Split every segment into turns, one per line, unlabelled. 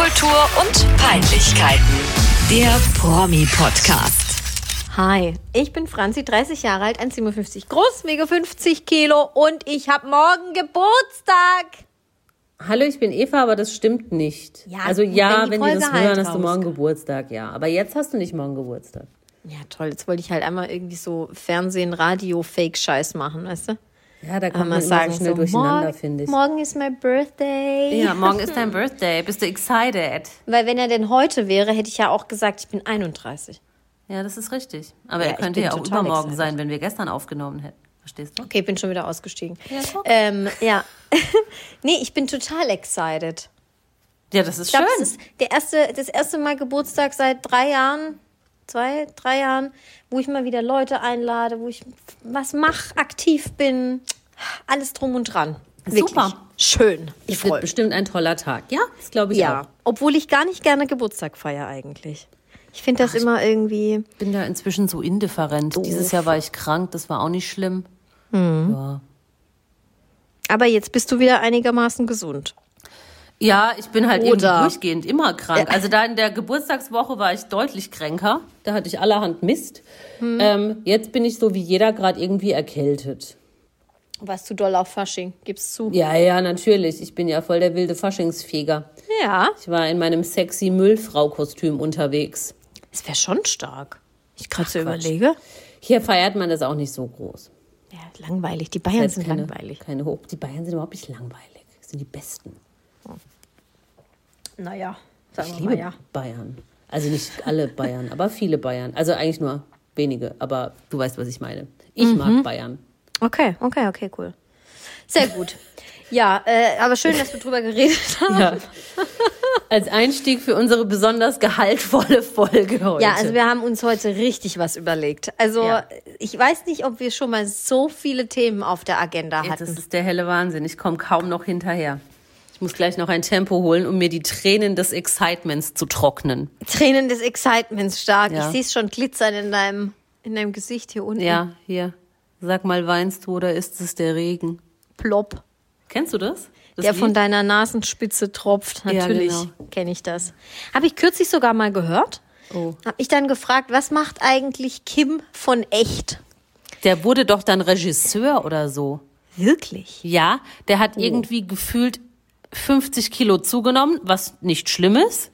Popkultur und Peinlichkeiten. Der Promi-Podcast.
Hi, ich bin Franzi, 30 Jahre alt, 1,57 groß, wiege 50 Kilo und ich habe morgen Geburtstag.
Hallo, ich bin Eva, aber das stimmt nicht.
Ja,
also
wenn
ja,
die
wenn, die das
halt
hören, hast du morgen Geburtstag, ja. Aber jetzt hast du nicht morgen Geburtstag.
Ja, toll, jetzt wollte ich halt einmal irgendwie so Fernsehen, Radio, Fake-Scheiß machen, weißt du?
Ja, da kommt
Einmal
man
sagen
so schnell
so,
durcheinander,
morgen,
finde ich.
morgen ist my birthday.
Ja, morgen ist dein Birthday. Bist du excited?
Weil wenn er denn heute wäre, hätte ich ja auch gesagt, ich bin 31.
Ja, das ist richtig. Aber
Ja,
er könnte ja auch übermorgen
excited.
sein, wenn wir gestern aufgenommen hätten. Verstehst du?
Okay, ich bin schon wieder ausgestiegen.
Ja, guck.
ähm, ja. nee, ich bin total excited.
Ja, das ist
Ich glaube,
schön.
das ist der erste, das erste Mal Geburtstag seit drei Jahren, zwei, drei Jahren, wo ich mal wieder Leute einlade, wo ich was mache, aktiv bin, alles drum und dran. Wirklich
Super.
schön. Ich freue mich.
bestimmt ein toller Tag. Ja, das glaube ich
Ja,
auch.
obwohl ich gar nicht gerne Geburtstag feiere eigentlich. Ich finde das immer irgendwie.
Ich bin da inzwischen so indifferent. Dieses Jahr war ich krank, das war auch nicht schlimm.
Mhm.
Ja.
Aber jetzt bist du wieder einigermaßen gesund.
Ja, ich bin halt
Oder-
durchgehend immer krank. Also da in der Geburtstagswoche war ich deutlich kränker. Da hatte ich allerhand Mist.
Hm.
Ähm, jetzt bin ich so wie jeder gerade irgendwie erkältet.
Warst du doll auf Fasching? Gib's zu.
Ja, ja, natürlich. Ich bin ja voll der wilde Faschingsfeger.
Ja,
Ich war in meinem sexy Müllfrau-Kostüm unterwegs.
es wäre schon stark. Ich gerade so überlege.
Hier feiert man das auch nicht so groß.
Ja, langweilig. Die Bayern
Jetzt
sind
keine,
langweilig.
Keine Hoch. Die Bayern sind überhaupt nicht langweilig. Das sind die Besten.
Naja, sagen
Ich
wir
liebe
mal ja.
Bayern. Also nicht alle Bayern, aber viele Bayern. Also eigentlich nur wenige, aber du weißt, was ich meine. Ich
Mhm.
mag Bayern.
Okay, okay, okay, cool. Sehr gut. Ja, äh, aber schön, dass wir drüber geredet haben.
Ja. Als Einstieg für unsere besonders gehaltvolle Folge heute.
Ja, also wir haben uns heute richtig was überlegt. Also
Ja.
ich weiß nicht, ob wir schon mal so viele Themen auf der Agenda
das
hatten.
ist der helle Wahnsinn. Ich komme kaum noch hinterher. Ich muss gleich noch ein Tempo holen, um mir die Tränen des Excitements zu trocknen.
Tränen des Excitements stark.
Ja.
Ich sehe es schon glitzern in deinem, in deinem Gesicht hier unten.
Ja, hier. Sag mal, weinst du oder ist es der Regen?
Plopp.
Kennst du das? das
der von
Lied?
deiner Nasenspitze tropft.
Ja,
Natürlich
genau.
kenne ich das. Habe ich kürzlich sogar mal gehört.
Oh.
Habe ich dann gefragt, was macht eigentlich Kim von echt?
Der wurde doch dann Regisseur oder so.
Wirklich?
Ja, der hat
Oh.
irgendwie gefühlt 50 Kilo zugenommen, was nicht schlimm ist.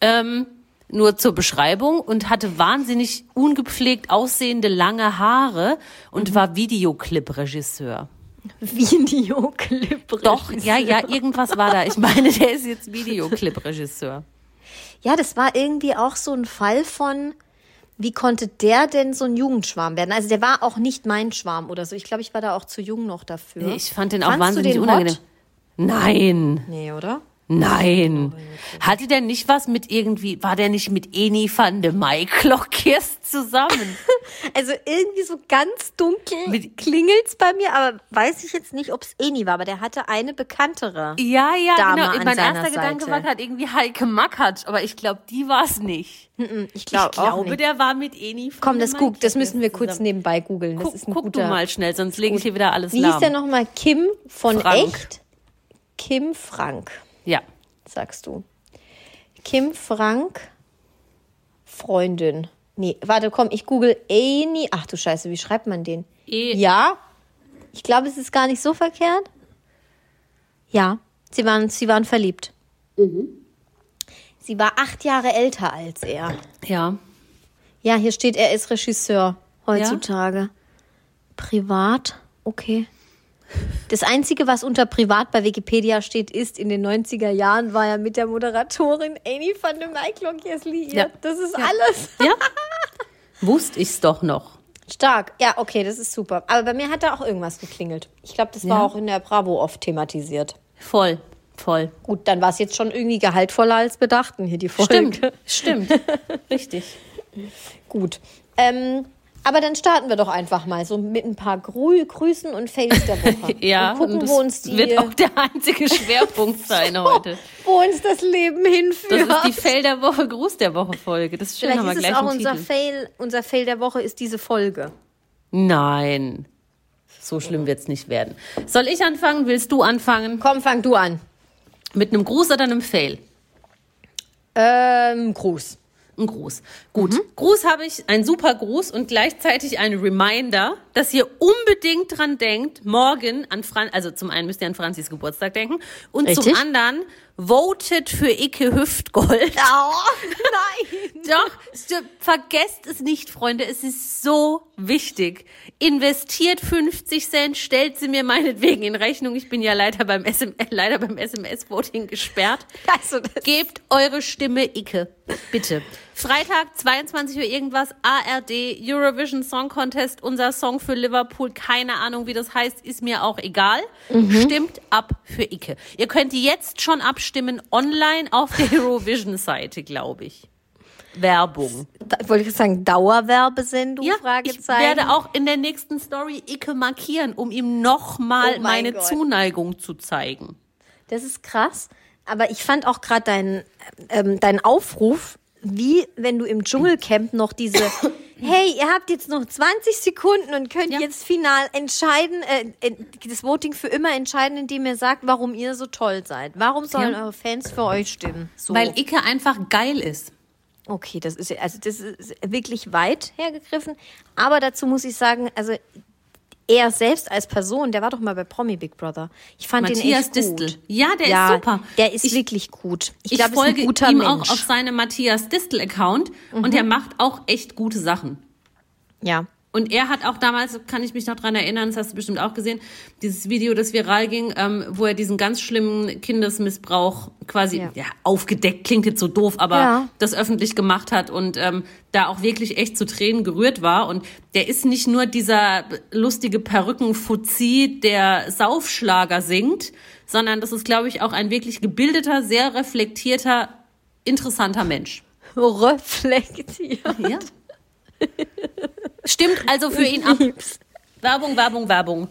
Ähm, nur zur Beschreibung und hatte wahnsinnig ungepflegt aussehende lange Haare und war Videoclip-Regisseur.
Videoclip.
Doch, ja, ja, irgendwas war da. Ich meine, der ist jetzt Videoclip-Regisseur.
Ja, das war irgendwie auch so ein Fall von, wie konnte der denn so ein Jugendschwarm werden? Also der war auch nicht mein Schwarm oder so. Ich glaube, ich war da auch zu jung noch dafür.
Ich fand den auch
Fandst
wahnsinnig
den
unangenehm.
hot?
Nein,
Nee, oder?
nein. Hatte der nicht was mit irgendwie, war der nicht mit Eni van de Maiklokjes zusammen?
Also irgendwie so ganz dunkel
Mit-
klingelt's bei mir, aber weiß ich jetzt nicht, ob es Eni war, aber der hatte eine bekanntere.
Ja, ja,
Dame
genau.
an
Mein erster Gedanke
Seite.
war gerade irgendwie Heike Mackert, aber ich glaube, die war es nicht.
Ich,
Ich
glaub auch
glaube,
nicht.
der war mit Eni. von
Komm, das, guck, das müssen wir kurz
zusammen.
nebenbei googeln.
Guck, guck
guter.
du mal schnell, sonst lege ich hier wieder alles
Wie
lahm.
hieß der nochmal? Kim von
Frank.
echt? Kim Frank,
Ja.
sagst du. Kim Frank, Freundin. Nee, warte, komm, ich google Eni. Ach du Scheiße, wie schreibt man den?
E
Ja, ich glaube, es ist gar nicht so verkehrt. Ja, sie waren, sie waren verliebt.
Mhm.
Sie war acht Jahre älter als er.
Ja.
Ja, hier steht, er ist Regisseur heutzutage. Privat, okay. Das Einzige, was unter Privat bei Wikipedia steht, ist, in den 90er Jahren war er mit der Moderatorin Amy van de Maiklok liiert.
Ja.
Das ist
Ja.
alles.
Ja. Wusste ich's doch noch.
Stark. Ja, okay, das ist super. Aber bei mir hat da auch irgendwas geklingelt. Ich glaube, das war
Ja.
auch in der Bravo oft thematisiert.
Voll. Voll.
Gut, dann war es jetzt schon irgendwie gehaltvoller als wir dachten hier die Folge.
Stimmt. Stimmt. Richtig.
Gut. Ähm, aber dann starten wir doch einfach mal so mit ein paar Grü Grüßen und Fails der Woche.
Ja,
und gucken,
das
wo uns die,
wird auch der einzige Schwerpunkt sein heute.
wo uns das Leben
Das
hinführt.
ist die Fail der Woche, Gruß der Woche Folge. Das ist schön,
Vielleicht
haben wir
ist es
gleich
auch
einen
unser
Titel.
Fail. Unser Fail der Woche ist diese Folge.
Nein. So schlimm wird's nicht werden. Soll ich anfangen? Willst du anfangen?
Komm, fang du an.
Mit einem Gruß oder einem Fail?
Ähm, Gruß.
Ein Gruß. Gut. Gruß habe ich, ein super Gruß und gleichzeitig ein Reminder, dass ihr unbedingt dran denkt, morgen an Fran, also zum einen müsst ihr an Franzis Geburtstag denken und zum
Richtig.
anderen votet für Icke Hüftgold.
Oh, nein.
Doch, st- vergesst es nicht, Freunde. Es ist so wichtig. Investiert 50 Cent, stellt sie mir meinetwegen in Rechnung. Ich bin ja leider beim, SM, äh, leider beim SMS-Voting gesperrt.
Also,
Gebt eure Stimme Icke. Bitte. Freitag, 22 Uhr irgendwas, ARD, Eurovision Song Contest, unser Song für Liverpool. Keine Ahnung, wie das heißt, ist mir auch egal. Stimmt ab für Icke. Ihr könnt jetzt schon abstimmen online auf der Eurovision-Seite, glaube ich. Werbung.
da, wollte ich sagen, Dauerwerbesendung?
Ja, ich
Fragezeichen.
werde auch in der nächsten Story Icke markieren, um ihm nochmal
Oh mein
meine
Gott.
Zuneigung zu zeigen.
Das ist krass. Aber ich fand auch gerade deinen ähm, deinen Aufruf, wie wenn du im Dschungelcamp noch diese, hey, ihr habt jetzt noch 20 Sekunden und könnt
Ja.
jetzt final entscheiden, äh, äh, das Voting für immer entscheiden, indem ihr sagt, warum ihr so toll seid. Warum sollen
Ja.
eure Fans für euch stimmen? So.
Weil Icke einfach geil ist.
Okay, das ist also das ist wirklich weit hergegriffen. Aber dazu muss ich sagen, also er selbst als Person, der war doch mal bei Promi Big Brother. Ich fand den
Matthias
echt gut.
Distel. Ja, der
ja,
ist super.
Der ist
Ich-
wirklich gut. Ich,
Ich,
ist
folge ihm
Mensch. Mhm.
auch auf seinem Matthias Distel-Account und er macht auch echt gute Sachen.
ja.
Und er hat auch damals, kann ich mich noch dran erinnern, das hast du bestimmt auch gesehen, dieses Video, das viral ging, ähm, wo er diesen ganz schlimmen Kindesmissbrauch quasi, ja,
Ja.
aufgedeckt, klingt jetzt so doof, aber
Ja.
das öffentlich gemacht hat und ähm, da auch wirklich echt zu Tränen gerührt war. Und der ist nicht nur dieser lustige Perückenfuzzi, der Saufschlager singt, sondern das ist, glaube ich, auch ein wirklich gebildeter, sehr reflektierter, interessanter Mensch.
Reflektiert.
Ja. Stimmt also für ihn ab. Werbung, Werbung, Werbung.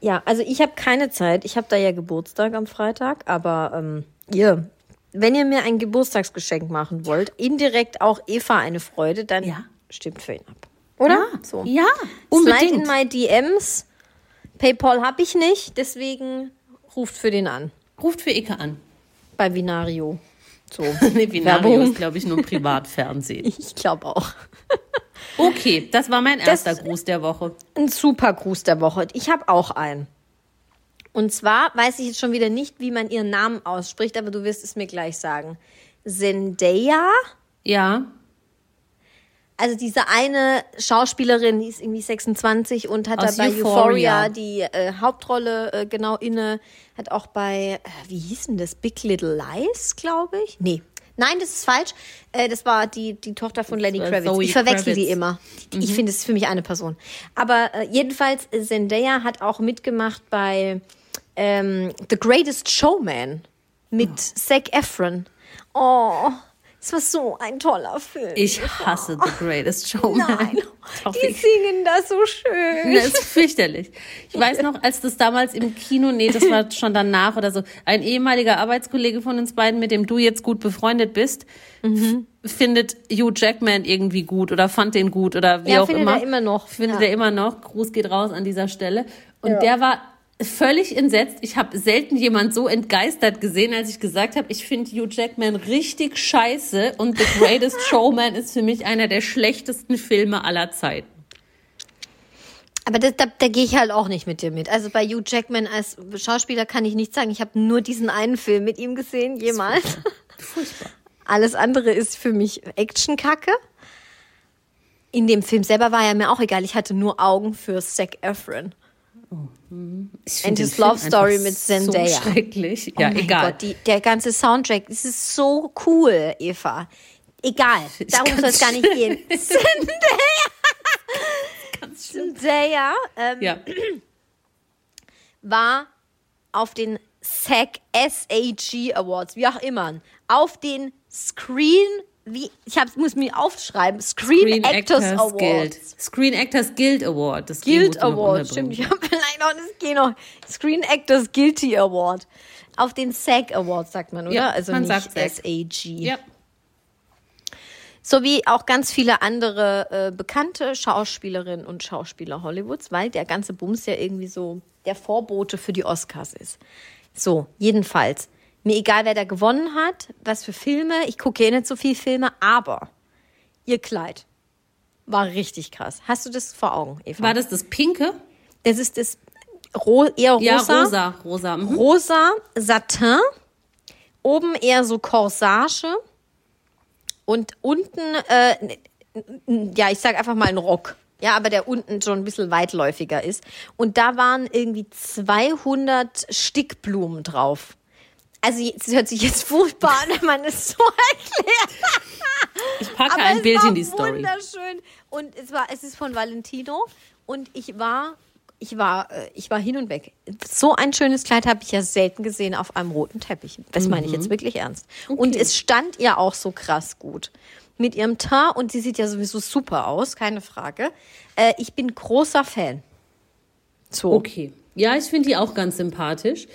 Ja, also ich habe keine Zeit. Ich habe da ja Geburtstag am Freitag, aber ähm, ihr, wenn ihr mir ein Geburtstagsgeschenk machen wollt, indirekt auch Eva eine Freude, dann
Ja.
stimmt für ihn ab. Oder? so.
Ja,
Slide in
unbedingt.
my DMs. PayPal habe ich nicht, deswegen ruft für den an.
Ruft für Icke an.
Bei Vinario. So.
Nee, Binario
Werbung.
ist, glaube ich, nur Privatfernsehen.
Ich glaube auch.
Okay, das war mein erster Gruß der Woche.
Ein super Gruß der Woche. Ich habe auch einen. Und zwar weiß ich jetzt schon wieder nicht, wie man ihren Namen ausspricht, aber du wirst es mir gleich sagen. Zendaya?
Ja,
Also diese eine Schauspielerin, die ist irgendwie 26 und hat
Aus
da bei
Euphoria.
Euphoria, die äh, Hauptrolle äh, genau inne, hat auch bei, äh, wie hieß denn das, Big Little Lies, glaube ich? Nee. Nein, das ist falsch. Äh, das war die, die Tochter von Lenny Kravitz.
Zoe
ich verwechsel die
Kravitz.
immer. Ich finde, es ist für mich eine Person. Aber äh, jedenfalls, Zendaya hat auch mitgemacht bei ähm, The Greatest Showman mit Zac Efron. Oh, es war so ein toller Film.
ich hasse The Greatest Showman.
Nein, die singen das so schön.
Das ist fürchterlich. Ich weiß noch, als das damals im Kino, nee, das war schon danach oder so, ein ehemaliger Arbeitskollege von uns beiden, mit dem du jetzt gut befreundet bist,
Mhm.
findet Hugh Jackman irgendwie gut oder fand den gut oder wie
Ja,
auch
findet
immer.
er immer noch.
Findet
Ja.
er immer noch. Gruß geht raus an dieser Stelle. Und
Ja.
der war völlig entsetzt. Ich habe selten jemand so entgeistert gesehen, als ich gesagt habe, ich finde Hugh Jackman richtig scheiße und The Greatest Showman ist für mich einer der schlechtesten Filme aller Zeiten.
Aber das, da, da gehe ich halt auch nicht mit dir mit. Also bei Hugh Jackman als Schauspieler kann ich nicht sagen, ich habe nur diesen einen Film mit ihm gesehen, jemals.
Furchtbar.
Alles andere ist für mich Actionkacke. In dem Film selber war ja mir auch egal. Ich hatte nur Augen für Zac Efron.
Ich
And
find den
his
Film
love story mit Zendaya.
So schrecklich. Ja,
oh mein
egal.
Gott, die, der ganze Soundtrack, das ist so cool, Eva. Egal, darum soll es gar nicht gehen. Zendaya ähm,
ja.
war auf den SAG, SAG Awards, wie auch immer, auf den Screen, wie, ich hab's, muss mir aufschreiben, Screen, Actors, Awards.
Guild. Screen Actors Guild Award. Das
Guild Award, stimmt. Ich habe vielleicht noch das G noch. Screen Actors Guilty Award. Auf den SAG Awards sagt man, oder?
Ja,
also
man
nicht
SAG. Ja.
Sowie auch ganz viele andere äh, bekannte Schauspielerinnen und Schauspieler Hollywoods, weil der ganze Bums ja irgendwie so der Vorbote für die Oscars ist. So, jedenfalls. Mir egal, wer da gewonnen hat, was für Filme. Ich gucke eh nicht so viel Filme, aber ihr Kleid war richtig krass. Hast du das vor Augen, Eva?
War das das Pinke?
Das ist das ro eher rosa.
Ja, rosa, rosa. Mhm.
Rosa, Satin, oben eher so Corsage und unten, äh, ja, ich sag einfach mal ein Rock. Ja, aber der unten schon ein bisschen weitläufiger ist. Und da waren irgendwie 200 Stickblumen drauf. Also, es hört sich jetzt furchtbar an, wenn man es so erklärt.
Ich packe
Aber
ein
es
Bild
war
in die Story.
Wunderschön. Und es war, es ist von Valentino. Und ich war, ich war, äh, ich war hin und weg. So ein schönes Kleid habe ich ja selten gesehen auf einem roten Teppich. Das meine ich jetzt wirklich ernst. Und es stand ihr auch so krass gut. Mit ihrem Teint und sie sieht ja sowieso super aus, keine Frage. Äh, ich bin großer Fan. So.
Okay. Ja, ich finde die auch ganz sympathisch.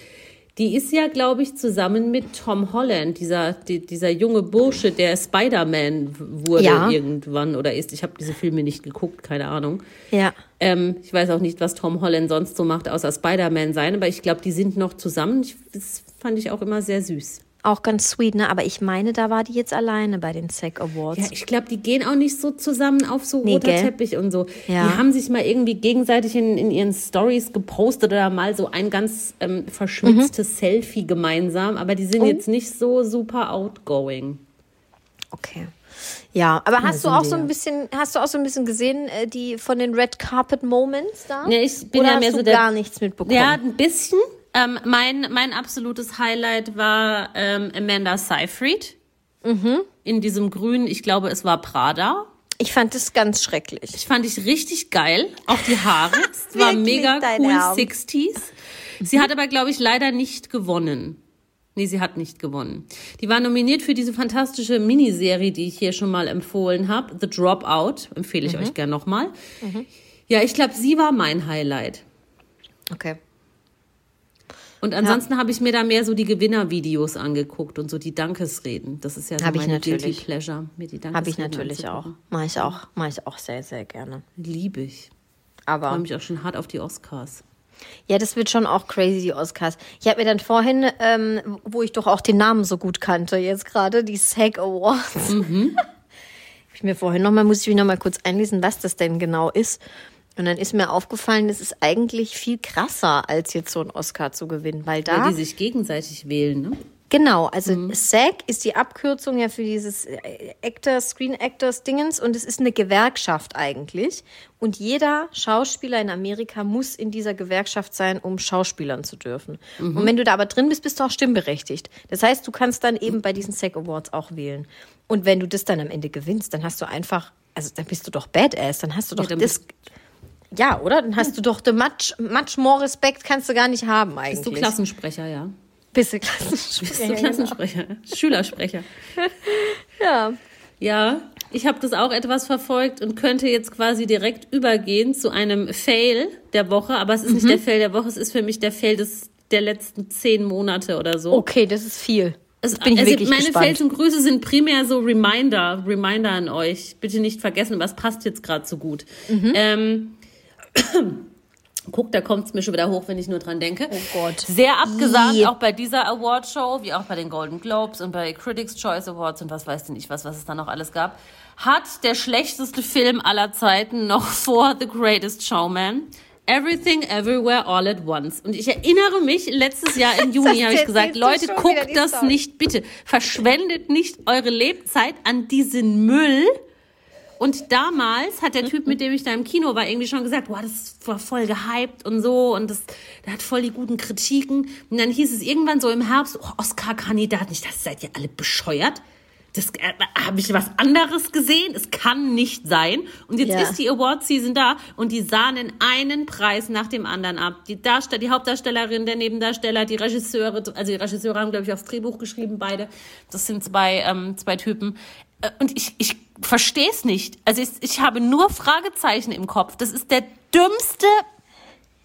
Die ist ja, glaube ich, zusammen mit Tom Holland, dieser, die, dieser junge Bursche, der Spider-Man wurde
Ja.
irgendwann oder ist. Ich habe diese Filme nicht geguckt, keine Ahnung.
Ja.
Ähm, ich weiß auch nicht, was Tom Holland sonst so macht, außer Spider-Man sein, aber ich glaube, die sind noch zusammen. Ich, das fand ich auch immer sehr süß.
Auch ganz sweet, ne? Aber ich meine, da war die jetzt alleine bei den SAG Awards.
Ja, ich glaube, die gehen auch nicht so zusammen auf so
Nee,
roter
gell?
Teppich und so.
Ja.
Die haben sich mal irgendwie gegenseitig in, in ihren Stories gepostet oder mal so ein ganz ähm, verschmitztes
Mhm.
Selfie gemeinsam, aber die sind
Oh.
jetzt nicht so super outgoing.
Okay. Ja, aber hast du auch so ein bisschen, hast du auch so ein bisschen gesehen, äh, die von den Red Carpet Moments da?
Nee, ich bin
Oder
ja
hast
mehr
du
so der-
gar nichts mitbekommen?
Ja, ein bisschen. Ähm, mein, mein absolutes Highlight war ähm, Amanda Seyfried.
Mhm.
In diesem grünen, ich glaube, es war Prada.
Ich fand das ganz schrecklich.
Ich fand ich richtig geil. Auch die Haare. Es war mega cool,
Ernst?
60s. Sie hat aber, glaube ich, leider nicht gewonnen. Nee, sie hat nicht gewonnen. Die war nominiert für diese fantastische Miniserie, die ich hier schon mal empfohlen habe. The Dropout. Empfehle ich euch gern nochmal. Ja, ich glaube, sie war mein Highlight.
Okay.
Und ansonsten habe ich mir da mehr so die Gewinnervideos angeguckt und so die Dankesreden. Das ist ja so
Hab
meine. Guilty Pleasure, mir die Dankesreden
Habe ich natürlich auch. Mache ich auch. Mache ich auch sehr, sehr gerne.
Liebe ich.
Aber
Freue mich auch schon hart auf die Oscars.
ja, das wird schon auch crazy, die Oscars. Ich habe mir dann vorhin, ähm, wo ich doch auch den Namen so gut kannte, jetzt gerade die SAG Awards.
Mhm.
Ich mir vorhin nochmal, muss ich mich nochmal kurz einlesen, was das denn genau ist. Und dann ist mir aufgefallen, das ist eigentlich viel krasser, als jetzt so einen Oscar zu gewinnen, weil da
Weil die sich gegenseitig wählen, ne?
Genau, also
Mhm.
SAG ist die Abkürzung ja für dieses äh, Actor, Screen Actors Dingens und es ist eine Gewerkschaft eigentlich. Und jeder Schauspieler in Amerika muss in dieser Gewerkschaft sein, um Schauspielern zu dürfen.
Mhm.
Und wenn du da aber drin bist, bist du auch stimmberechtigt. Das heißt, du kannst dann eben bei diesen SAG Awards auch wählen. Und wenn du das dann am Ende gewinnst, dann hast du einfach, also dann bist du doch Badass, dann hast du doch
dann
das. Ja, oder? Dann hast du doch the much, much more Respekt kannst du gar nicht haben eigentlich.
Bist du Klassensprecher, ja?
Bist du Klassensprecher?
Bist du Klassensprecher? Schülersprecher.
Ja.
Ja, ich habe das auch etwas verfolgt und könnte jetzt quasi direkt übergehen zu einem Fail der Woche. Aber es ist
Mhm.
nicht der Fail der Woche, es ist für mich der Fail des, der letzten zehn Monate oder so.
Okay, das ist viel.
Also,
bin ich
also
wirklich
meine
gespannt.
Fails und Grüße sind primär so Reminder, Reminder an euch. Bitte nicht vergessen, was passt jetzt gerade so gut.
Mhm.
Ähm, guck, da kommt es mir schon wieder hoch, wenn ich nur dran denke.
Oh Gott.
Sehr abgesagt, auch bei dieser Awardshow, wie auch bei den Golden Globes und bei Critics' Choice Awards und was weiß denn ich was, was es da noch alles gab, hat der schlechteste Film aller Zeiten noch vor The Greatest Showman. Everything Everywhere All at Once. Und ich erinnere mich, letztes Jahr im Juni habe ich gesagt, Leute, guckt das
Story.
nicht bitte. Verschwendet nicht eure Lebzeit an diesen Müll. Und damals hat der Typ, mit dem ich da im Kino war, irgendwie schon gesagt, boah, das war voll gehypt und so und das, der hat voll die guten Kritiken. Und dann hieß es irgendwann so im Herbst, oh, Oscar-Kandidat, nicht, das seid ihr alle bescheuert. Das äh, habe ich was anderes gesehen. Es kann nicht sein. Und jetzt
Ja.
ist die Award-Season da und die sahnen einen Preis nach dem anderen ab. Die Darsteller, die Hauptdarstellerin, der Nebendarsteller, die Regisseure, also die Regisseure haben, glaube ich, aufs Drehbuch geschrieben, beide. Das sind zwei, ähm, zwei Typen. Äh, Und ich, ich verstehe es nicht. Also ich, ich habe nur Fragezeichen im Kopf. Das ist der dümmste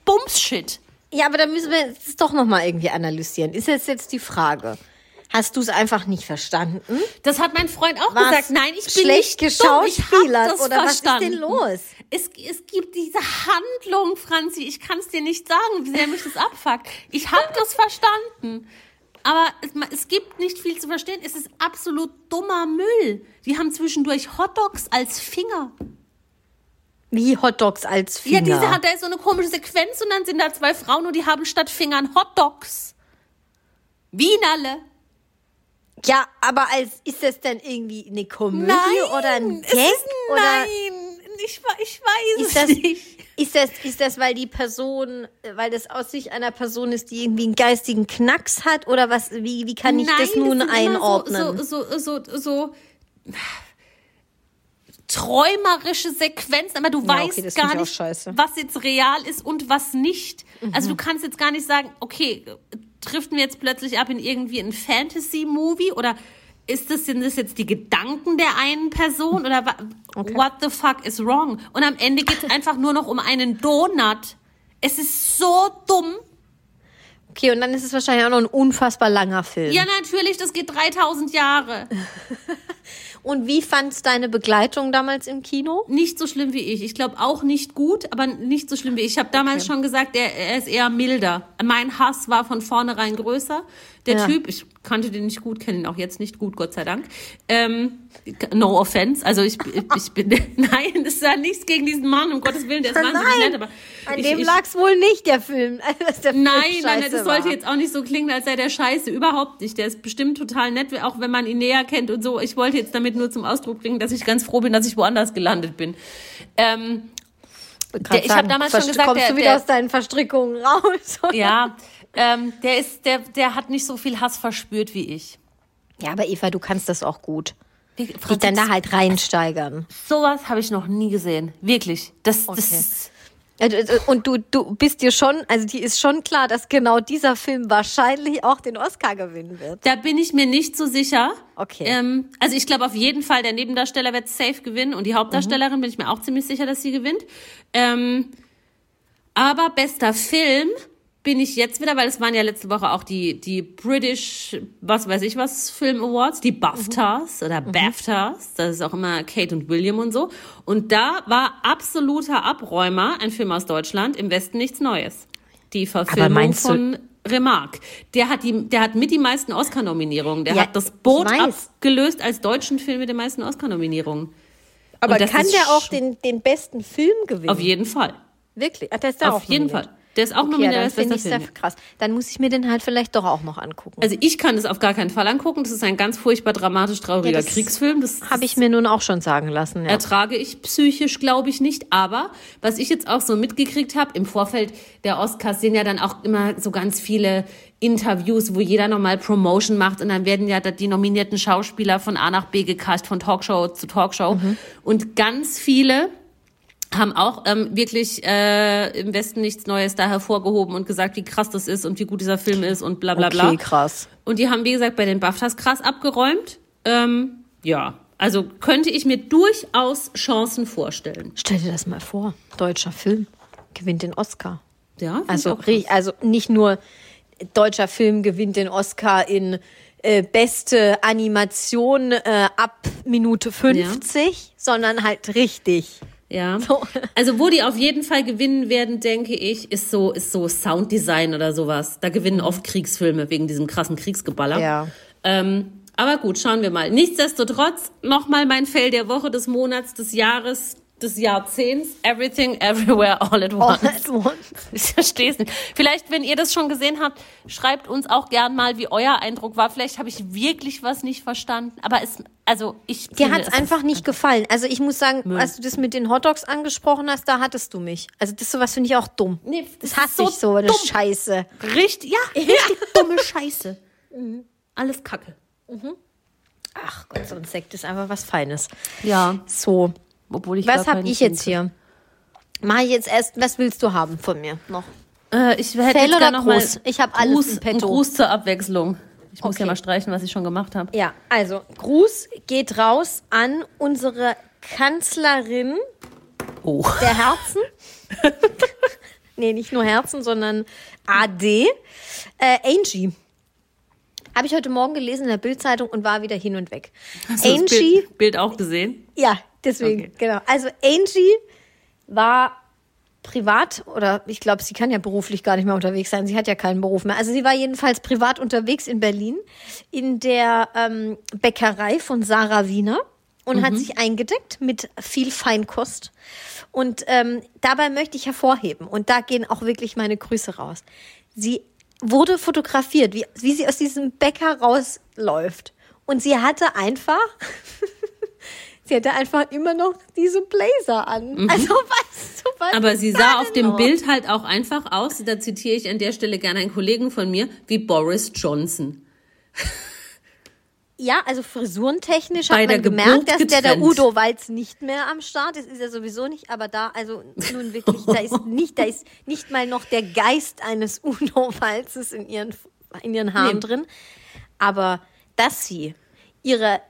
Bumshit.
Ja, aber da müssen wir es doch nochmal irgendwie analysieren. Ist jetzt jetzt die Frage. Hast du es einfach nicht verstanden?
Das hat mein Freund auch
Was?
gesagt. Nein, ich bin
Schlecht
nicht dumm. Ich
geschauspielert
das
oder was ist denn
verstanden.
los?
Es, es gibt diese Handlung, Franzi. Ich kann es dir nicht sagen, wie sehr mich das abfuckt. Ich habe das verstanden. Aber es, es gibt nicht viel zu verstehen. Es ist absolut dummer Müll. Die haben zwischendurch Hotdogs als Finger.
Wie Hotdogs als Finger.
Ja, diese hat, da ist so eine komische Sequenz und dann sind da zwei Frauen und die haben statt Fingern Hotdogs. Wienerle.
Ja, aber als ist das denn irgendwie eine Komödie
Nein,
oder ein Gag?
ist,
oder
nein, ich, ich weiß
ist
es
das,
nicht.
Ist, das, ist das, weil die Person, weil das aus Sicht einer Person ist, die irgendwie einen geistigen Knacks hat? Oder was, wie, wie kann ich
Nein,
das nun
immer
einordnen?
So, so, so, so, so träumerische Sequenzen, aber du
Ja,
weißt
okay, das
gar nicht,
scheiße.
was jetzt real ist und was nicht. Also
Mhm.
du kannst jetzt gar nicht sagen, okay, driften wir jetzt plötzlich ab in irgendwie ein Fantasy-Movie oder ist das, sind das jetzt die Gedanken der einen Person oder wa- what the fuck is wrong? Und am Ende geht es einfach nur noch um einen Donut. Es ist so dumm.
Okay, und dann ist es wahrscheinlich auch noch ein unfassbar langer Film.
Ja, natürlich, das geht 3000 Jahre.
Und wie fandst deine Begleitung damals im Kino?
Nicht so schlimm wie ich. Ich glaube auch nicht gut, aber nicht so schlimm wie ich. Ich habe damals schon gesagt, er, er ist eher milder. Mein Hass war von vornherein größer. Der
Ja.
Typ, ich kannte den nicht gut, kenne ihn auch jetzt nicht gut, Gott sei Dank. Ähm, no offense. Also ich, ich, ich bin, nein, es ist ja nichts gegen diesen Mann, um Gottes Willen, der ist wahnsinnig nett, aber
an
ich,
dem
ich,
lag's wohl nicht, der Film. Der Film
Nein, nein, nein, das sollte
war.
jetzt auch nicht so klingen, als sei der scheiße. Überhaupt nicht. Der ist bestimmt total nett, auch wenn man ihn näher kennt und so. Ich wollte jetzt damit nur zum Ausdruck bringen, dass ich ganz froh bin, dass ich woanders gelandet bin. Ähm, der- ich hab
sagen,
damals schon gesagt,
kommst
der-
du wieder
der-
aus deinen Verstrickungen raus? oder?
ja, ähm, der ist, der, der hat nicht so viel Hass verspürt wie ich.
Ja, aber Eva, du kannst das auch gut. Dich dann da halt reinsteigern.
sowas habe ich noch nie gesehen. Wirklich. Das,
Okay.
das
Äh, Und du, du bist dir schon, also die ist schon klar, dass genau dieser Film wahrscheinlich auch den Oscar gewinnen wird.
Da bin ich mir nicht so sicher.
Okay.
Ähm, also ich glaube auf jeden Fall, der Nebendarsteller wird safe gewinnen und die Hauptdarstellerin bin ich mir auch ziemlich sicher, dass sie gewinnt. Ähm, aber bester Film bin ich jetzt wieder, weil es waren ja letzte Woche auch die, die British, was weiß ich was, Film Awards, die BAFTAs oder BAFTAs, das ist auch immer Kate und William und so. Und da war absoluter Abräumer, ein Film aus Deutschland, im Westen nichts Neues. Die Verfilmung von Remarque. Der hat die, der hat mit die meisten Oscar-Nominierungen. Der
Ja,
hat das Boot abgelöst als deutschen Film mit den meisten Oscar-Nominierungen.
Aber kann der auch den, den besten Film gewinnen?
Auf jeden Fall.
Wirklich? Ach, der ist da
Auf jeden. Fall. Der ist auch
Okay, ja,
nominiert
dann
als
finde
bester
ich
Film.
sehr krass. Dann muss ich mir den halt vielleicht doch auch noch angucken.
Also ich kann das auf gar keinen Fall angucken. Das ist ein ganz furchtbar dramatisch trauriger
Ja, das
Kriegsfilm. Das
Habe ich mir nun auch schon sagen lassen. Ja.
ertrage ich psychisch, glaube ich, nicht. Aber was ich jetzt auch so mitgekriegt habe, im Vorfeld der Oscars sind ja dann auch immer so ganz viele Interviews, wo jeder nochmal Promotion macht und dann werden ja die nominierten Schauspieler von A nach B gecast, von Talkshow zu Talkshow.
Mhm.
Und ganz viele haben auch ähm, wirklich äh, im Westen nichts Neues da hervorgehoben und gesagt, wie krass das ist und wie gut dieser Film ist und bla bla bla.
Okay, krass.
Und die haben, wie gesagt, bei den BAFTAs krass abgeräumt. Ähm, ja, also könnte ich mir durchaus Chancen vorstellen.
Stell dir das mal vor. Deutscher Film gewinnt den Oscar.
Ja,
Also, also nicht nur deutscher Film gewinnt den Oscar in äh, beste Animation äh, ab Minute 50, sondern halt richtig.
Ja.
So.
Also wo die auf jeden Fall gewinnen werden, denke ich, ist so ist so Sounddesign oder sowas. Da gewinnen oft Kriegsfilme wegen diesem krassen Kriegsgeballer.
Ja.
Ähm, aber gut, schauen wir mal. Nichtsdestotrotz nochmal mein Fail der Woche, des Monats, des Jahres, des Jahrzehnts. Everything, everywhere, all at once.
All at once.
Ich verstehe es nicht. Vielleicht, wenn ihr das schon gesehen habt, schreibt uns auch gern mal, wie euer Eindruck war. Vielleicht habe ich wirklich was nicht verstanden. Aber es, also ich.
Dir hat's
es
einfach nicht gefallen. Also ich muss sagen, als du das mit den Hotdogs angesprochen hast, da hattest du mich. Also das sowas finde ich auch dumm.
Nee,
das
das
hasse
so
ich so, eine
dumm.
Scheiße.
Richtig, ja, richtig dumme Scheiße. Alles Kacke.
Ach Gott, so ein Sekt ist einfach was Feines.
Ja.
So,
Obwohl ich
was habe ich jetzt hier? Mach ich jetzt erst, was willst du haben von mir noch?
Äh, ich hätte
Fail
jetzt
oder
noch mal
Gruß? Ich hab alles
Gruß,
in petto.
Ein Gruß zur Abwechslung. Ich muss
Okay.
ja mal streichen, was ich schon gemacht habe.
Ja, also Gruß geht raus an unsere Kanzlerin
Oh.
der Herzen. nee, nicht nur Herzen, sondern AD. Äh, Angie. Habe ich heute Morgen gelesen in der Bildzeitung und war wieder hin und weg.
Hast du das
Angie,
Bild, Bild auch gesehen?
ja, deswegen,
Okay.
genau. Also Angie war privat oder ich glaube, sie kann ja beruflich gar nicht mehr unterwegs sein. Sie hat ja keinen Beruf mehr. Also sie war jedenfalls privat unterwegs in Berlin in der ähm, Bäckerei von Sarah Wiener und
Mhm.
hat sich eingedeckt mit viel Feinkost. Und ähm, dabei möchte ich hervorheben, und da gehen auch wirklich meine Grüße raus. Sie wurde fotografiert, wie, wie sie aus diesem Bäcker rausläuft. Und sie hatte einfach, sie hatte einfach immer noch diese Blazer an. Also weißt du, was
Mhm. Aber sie sah auf dem
noch?
Bild halt auch einfach aus, da zitiere ich an der Stelle gerne einen Kollegen von mir, wie Boris Johnson.
Ja, also frisurentechnisch
Bei
hat man gemerkt, dass
Geburt
der, der
getrennt.
Udo Walz nicht mehr am Start ist, ist er sowieso nicht, aber da, also nun wirklich, da ist nicht, da ist nicht mal noch der Geist eines Udo Walzes in ihren, in ihren Haaren
Nee.
drin. Aber dass sie ihre,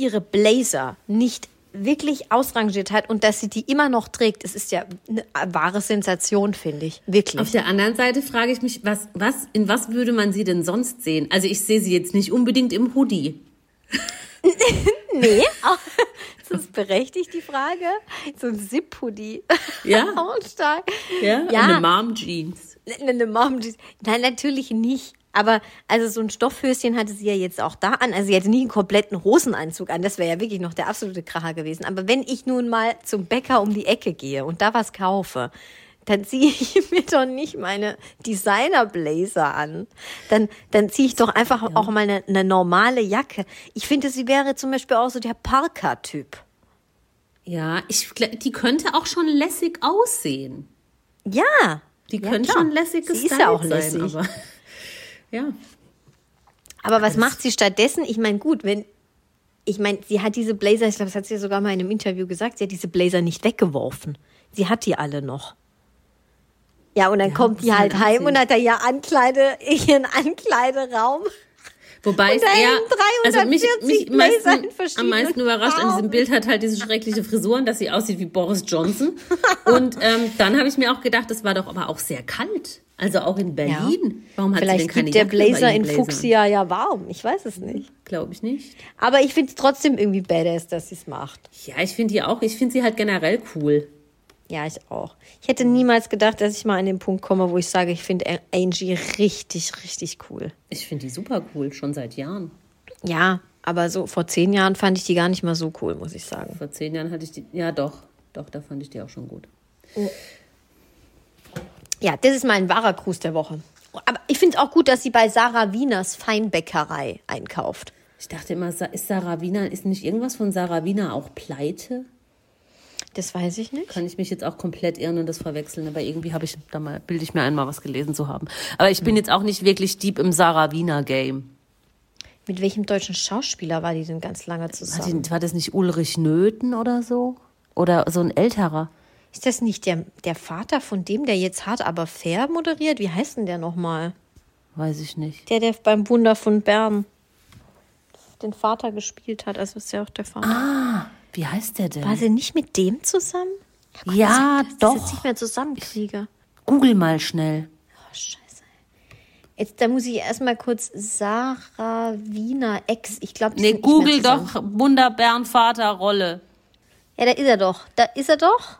ihre Blazer nicht wirklich ausrangiert hat und dass sie die immer noch trägt, es ist ja eine wahre Sensation, finde ich. Wirklich.
Auf der anderen Seite frage ich mich, was, was, in was würde man sie denn sonst sehen? Also ich sehe sie jetzt nicht unbedingt im Hoodie.
Nee, auch, das ist berechtigt, die Frage. So ein Zip-Hoodie.
Ja.
Auch stark.
Ja,
Ja.
eine Mom-Jeans.
Eine ne Mom Jeans. Nein, natürlich nicht. Aber also so ein Stoffhöschen hatte sie ja jetzt auch da an. Also sie hatte nie einen kompletten Hosenanzug an. Das wäre ja wirklich noch der absolute Kracher gewesen. Aber wenn ich nun mal zum Bäcker um die Ecke gehe und da was kaufe, dann ziehe ich mir doch nicht meine Designer-Blazer an. Dann, dann ziehe ich doch einfach auch mal eine, eine normale Jacke. Ich finde, sie wäre zum Beispiel auch so der Parker-Typ.
Ja, ich, die könnte auch schon lässig aussehen.
Ja.
Die
Ja,
könnte
klar.
schon lässig
Sie
gestylt
ist ja auch
sein,
lässig.
aber ja.
Aber was macht sie stattdessen? Ich meine, gut, wenn. Ich meine, sie hat diese Blazer, ich glaube, das hat sie ja sogar mal in einem Interview gesagt, sie hat diese Blazer nicht weggeworfen. Sie hat die alle noch. Ja, und dann kommt
muss
die halt heim und hat da ihr Ankleide, ihren Ankleideraum.
Wobei es eher, also mich,
340
mich meisten, am meisten überrascht an diesem
Farben.
Bild hat halt diese schreckliche Frisuren, dass sie aussieht wie Boris Johnson. Und ähm, dann habe ich mir auch gedacht, das war doch aber auch sehr kalt. Also auch in Berlin. Warum hat sie denn
Vielleicht
keine
gibt der
Jacke
Blazer in
Blazer?
Fuchsia ja warm. Ich weiß es nicht.
Glaube ich nicht.
Aber ich finde es trotzdem irgendwie badass, dass sie es macht.
Ja, ich finde die auch, ich finde sie halt generell cool.
Ja, ich auch. Ich hätte niemals gedacht, dass ich mal an den Punkt komme, wo ich sage, ich finde Angie richtig, richtig cool.
Ich finde die super cool, schon seit Jahren.
Ja, aber so vor zehn Jahren fand ich die gar nicht mal so cool, muss ich sagen.
Vor zehn Jahren hatte ich die, ja doch, doch, da fand ich die auch schon gut.
Ja, das ist mein wahrer Gruß der Woche. Aber ich finde es auch gut, dass sie bei Sarah Wieners Feinbäckerei einkauft.
Ich dachte immer, ist Sarah Wiener, ist nicht irgendwas von Sarah Wiener auch pleite?
Das weiß ich nicht.
Kann ich mich jetzt auch komplett irren und das verwechseln, aber irgendwie habe ich da mal, bilde ich mir einmal was gelesen zu haben. Aber ich bin jetzt auch nicht wirklich deep im Sarah Wiener Game.
Mit welchem deutschen Schauspieler war die denn ganz lange zusammen?
die, war das nicht Ulrich Nöthen oder so? Oder so ein älterer?
Ist das nicht der, der Vater von dem, der jetzt hart aber fair moderiert? Wie heißt denn der nochmal?
Weiß ich nicht.
Der, der beim Wunder von Bern den Vater gespielt hat. Also ist ja auch der Vater.
Wie heißt der denn?
War sie nicht mit dem zusammen?
ja,
dass ich das
doch.
jetzt nicht mehr zusammenkriege.
Google mal schnell.
Oh, scheiße. Jetzt, da muss ich erstmal kurz Sarah Wiener Ex. Ich glaube,
Nee, Google doch Wunderbären Vaterrolle.
Ja, da ist er doch. Da ist er doch.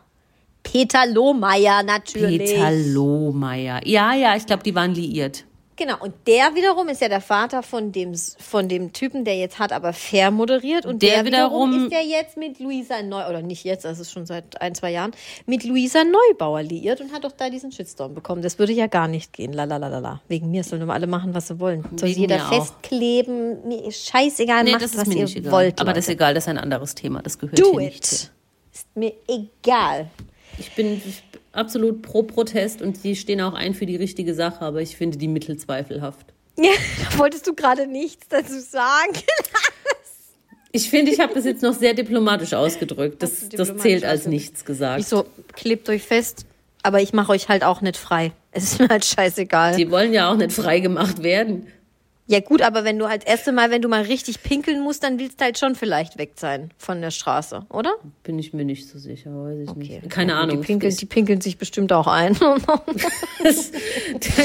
Peter Lohmeier, natürlich.
Peter Lohmeier. Ja, ja, ich glaube, die waren liiert.
Genau, und der wiederum ist ja der Vater von dem, von dem Typen, der jetzt hat, aber fair moderiert. Und
Der
der, wiederum,
wiederum-
ist ja jetzt mit Luisa Neu, oder nicht jetzt, das ist schon seit ein, zwei Jahren, mit Luisa Neubauer liiert und hat doch da diesen Shitstorm bekommen. Das würde ja gar nicht gehen. Lalalala. Wegen mir sollen immer alle machen, was sie wollen. Soll
Wegen
jeder festkleben. Mir scheißegal,
Nee,
macht,
das ist
was
mir
ihr
nicht egal.
wollt.
Aber das ist
Leute.
egal, das ist ein anderes Thema. Das gehört
Do
hier nicht hin.
it. Ist mir egal.
Ich bin ich bin absolut pro Protest und die stehen auch ein für die richtige Sache, aber ich finde die Mittel zweifelhaft.
Ja, da wolltest du gerade nichts dazu sagen.
Ich finde, ich habe das jetzt noch sehr diplomatisch ausgedrückt. Das,
du
das
diplomatisch
zählt als nichts gesagt.
Ich so, klebt euch fest, aber ich mache euch halt auch nicht frei. Es ist mir halt scheißegal.
Die wollen ja auch nicht freigemacht werden.
Ja gut, aber wenn du halt das erste Mal, wenn du mal richtig pinkeln musst, dann willst du halt schon vielleicht weg sein von der Straße, oder?
Bin ich mir nicht so sicher, weiß ich
Okay.
nicht. Keine
Ja,
Ahnung.
Die pinkeln, die pinkeln sich bestimmt auch ein.
da hab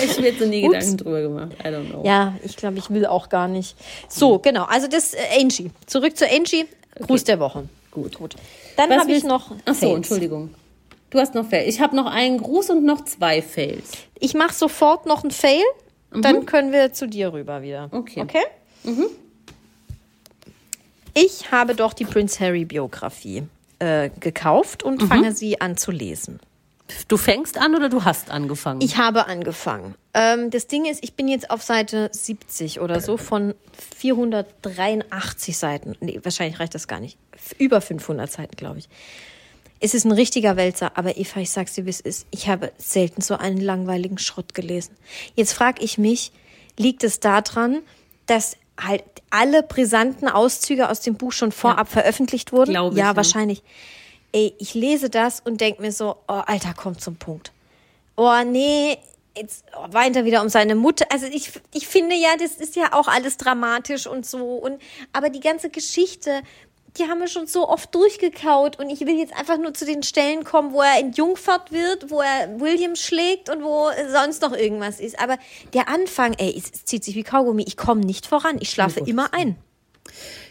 ich mir jetzt noch nie
Ups.
Gedanken drüber gemacht. I don't know.
ja, ich glaube, ich will auch gar nicht. So, genau. Also das äh, Angie. Zurück zu Angie. Gruß der Woche.
Gut.
Gut. Dann habe ich noch.
Ach so,
Fails.
Entschuldigung. Du hast noch Fail. Ich habe noch einen Gruß und noch zwei Fails.
Ich mache sofort noch einen Fail, dann können wir zu dir rüber wieder.
Okay.
Okay? Ich habe doch die Prince Harry Biografie äh, gekauft und fange sie an zu lesen.
Du fängst an oder du hast angefangen?
Ich habe angefangen. Ähm, das Ding ist, ich bin jetzt auf Seite 70 oder so von 483 Seiten. Nee, wahrscheinlich reicht das gar nicht. Über 500 Seiten, glaube ich. Es ist ein richtiger Wälzer, aber Eva, ich sag's dir, wie es ist. Ich habe selten so einen langweiligen Schrott gelesen. Jetzt frage ich mich, liegt es daran, dass halt alle brisanten Auszüge aus dem Buch schon vorab veröffentlicht wurden?
Glaube ich,
ja,
ja.
wahrscheinlich. Ey, ich lese das und denke mir so, oh, Alter, komm zum Punkt. Oh, nee, jetzt weint er wieder um seine Mutter. Also ich, ich finde ja, das ist ja auch alles dramatisch und so. Und, aber die ganze Geschichte, die haben wir schon so oft durchgekaut. Und ich will jetzt einfach nur zu den Stellen kommen, wo er entjungfert wird, wo er William schlägt und wo sonst noch irgendwas ist. Aber der Anfang, ey, es, es zieht sich wie Kaugummi. Ich komme nicht voran. Ich schlafe immer ein.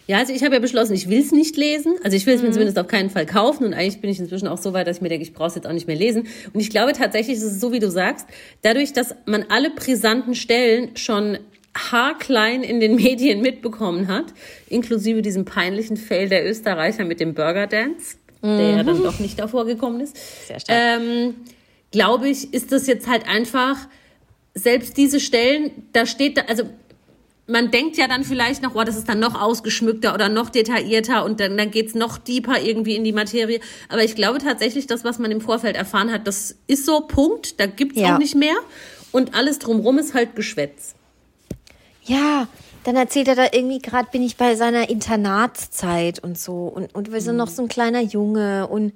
Ja, also ich habe ja beschlossen, ich will es nicht lesen. Also ich will es
Mhm.
mir zumindest auf keinen Fall kaufen. Und eigentlich bin ich inzwischen auch so weit, dass ich mir denke, ich brauche es jetzt auch nicht mehr lesen. Und ich glaube tatsächlich, es ist so, wie du sagst, dadurch, dass man alle brisanten Stellen schon haarklein in den Medien mitbekommen hat, inklusive diesem peinlichen Fail der Österreicher mit dem Burger Dance, der ja dann doch nicht davor gekommen ist.
Mhm. Sehr stark.
Ähm, glaube ich, ist das jetzt halt einfach, selbst diese Stellen, da steht da, also man denkt ja dann vielleicht noch, oh, das ist dann noch ausgeschmückter oder noch detaillierter und dann, dann geht's noch deeper irgendwie in die Materie. Aber ich glaube tatsächlich, das, was man im Vorfeld erfahren hat, das ist so Punkt, da gibt's
Ja.
auch nicht mehr. Und alles drumrum ist halt Geschwätz.
Ja, dann erzählt er da irgendwie gerade, bin ich bei seiner Internatszeit und so. Und, und wir sind noch so ein kleiner Junge und.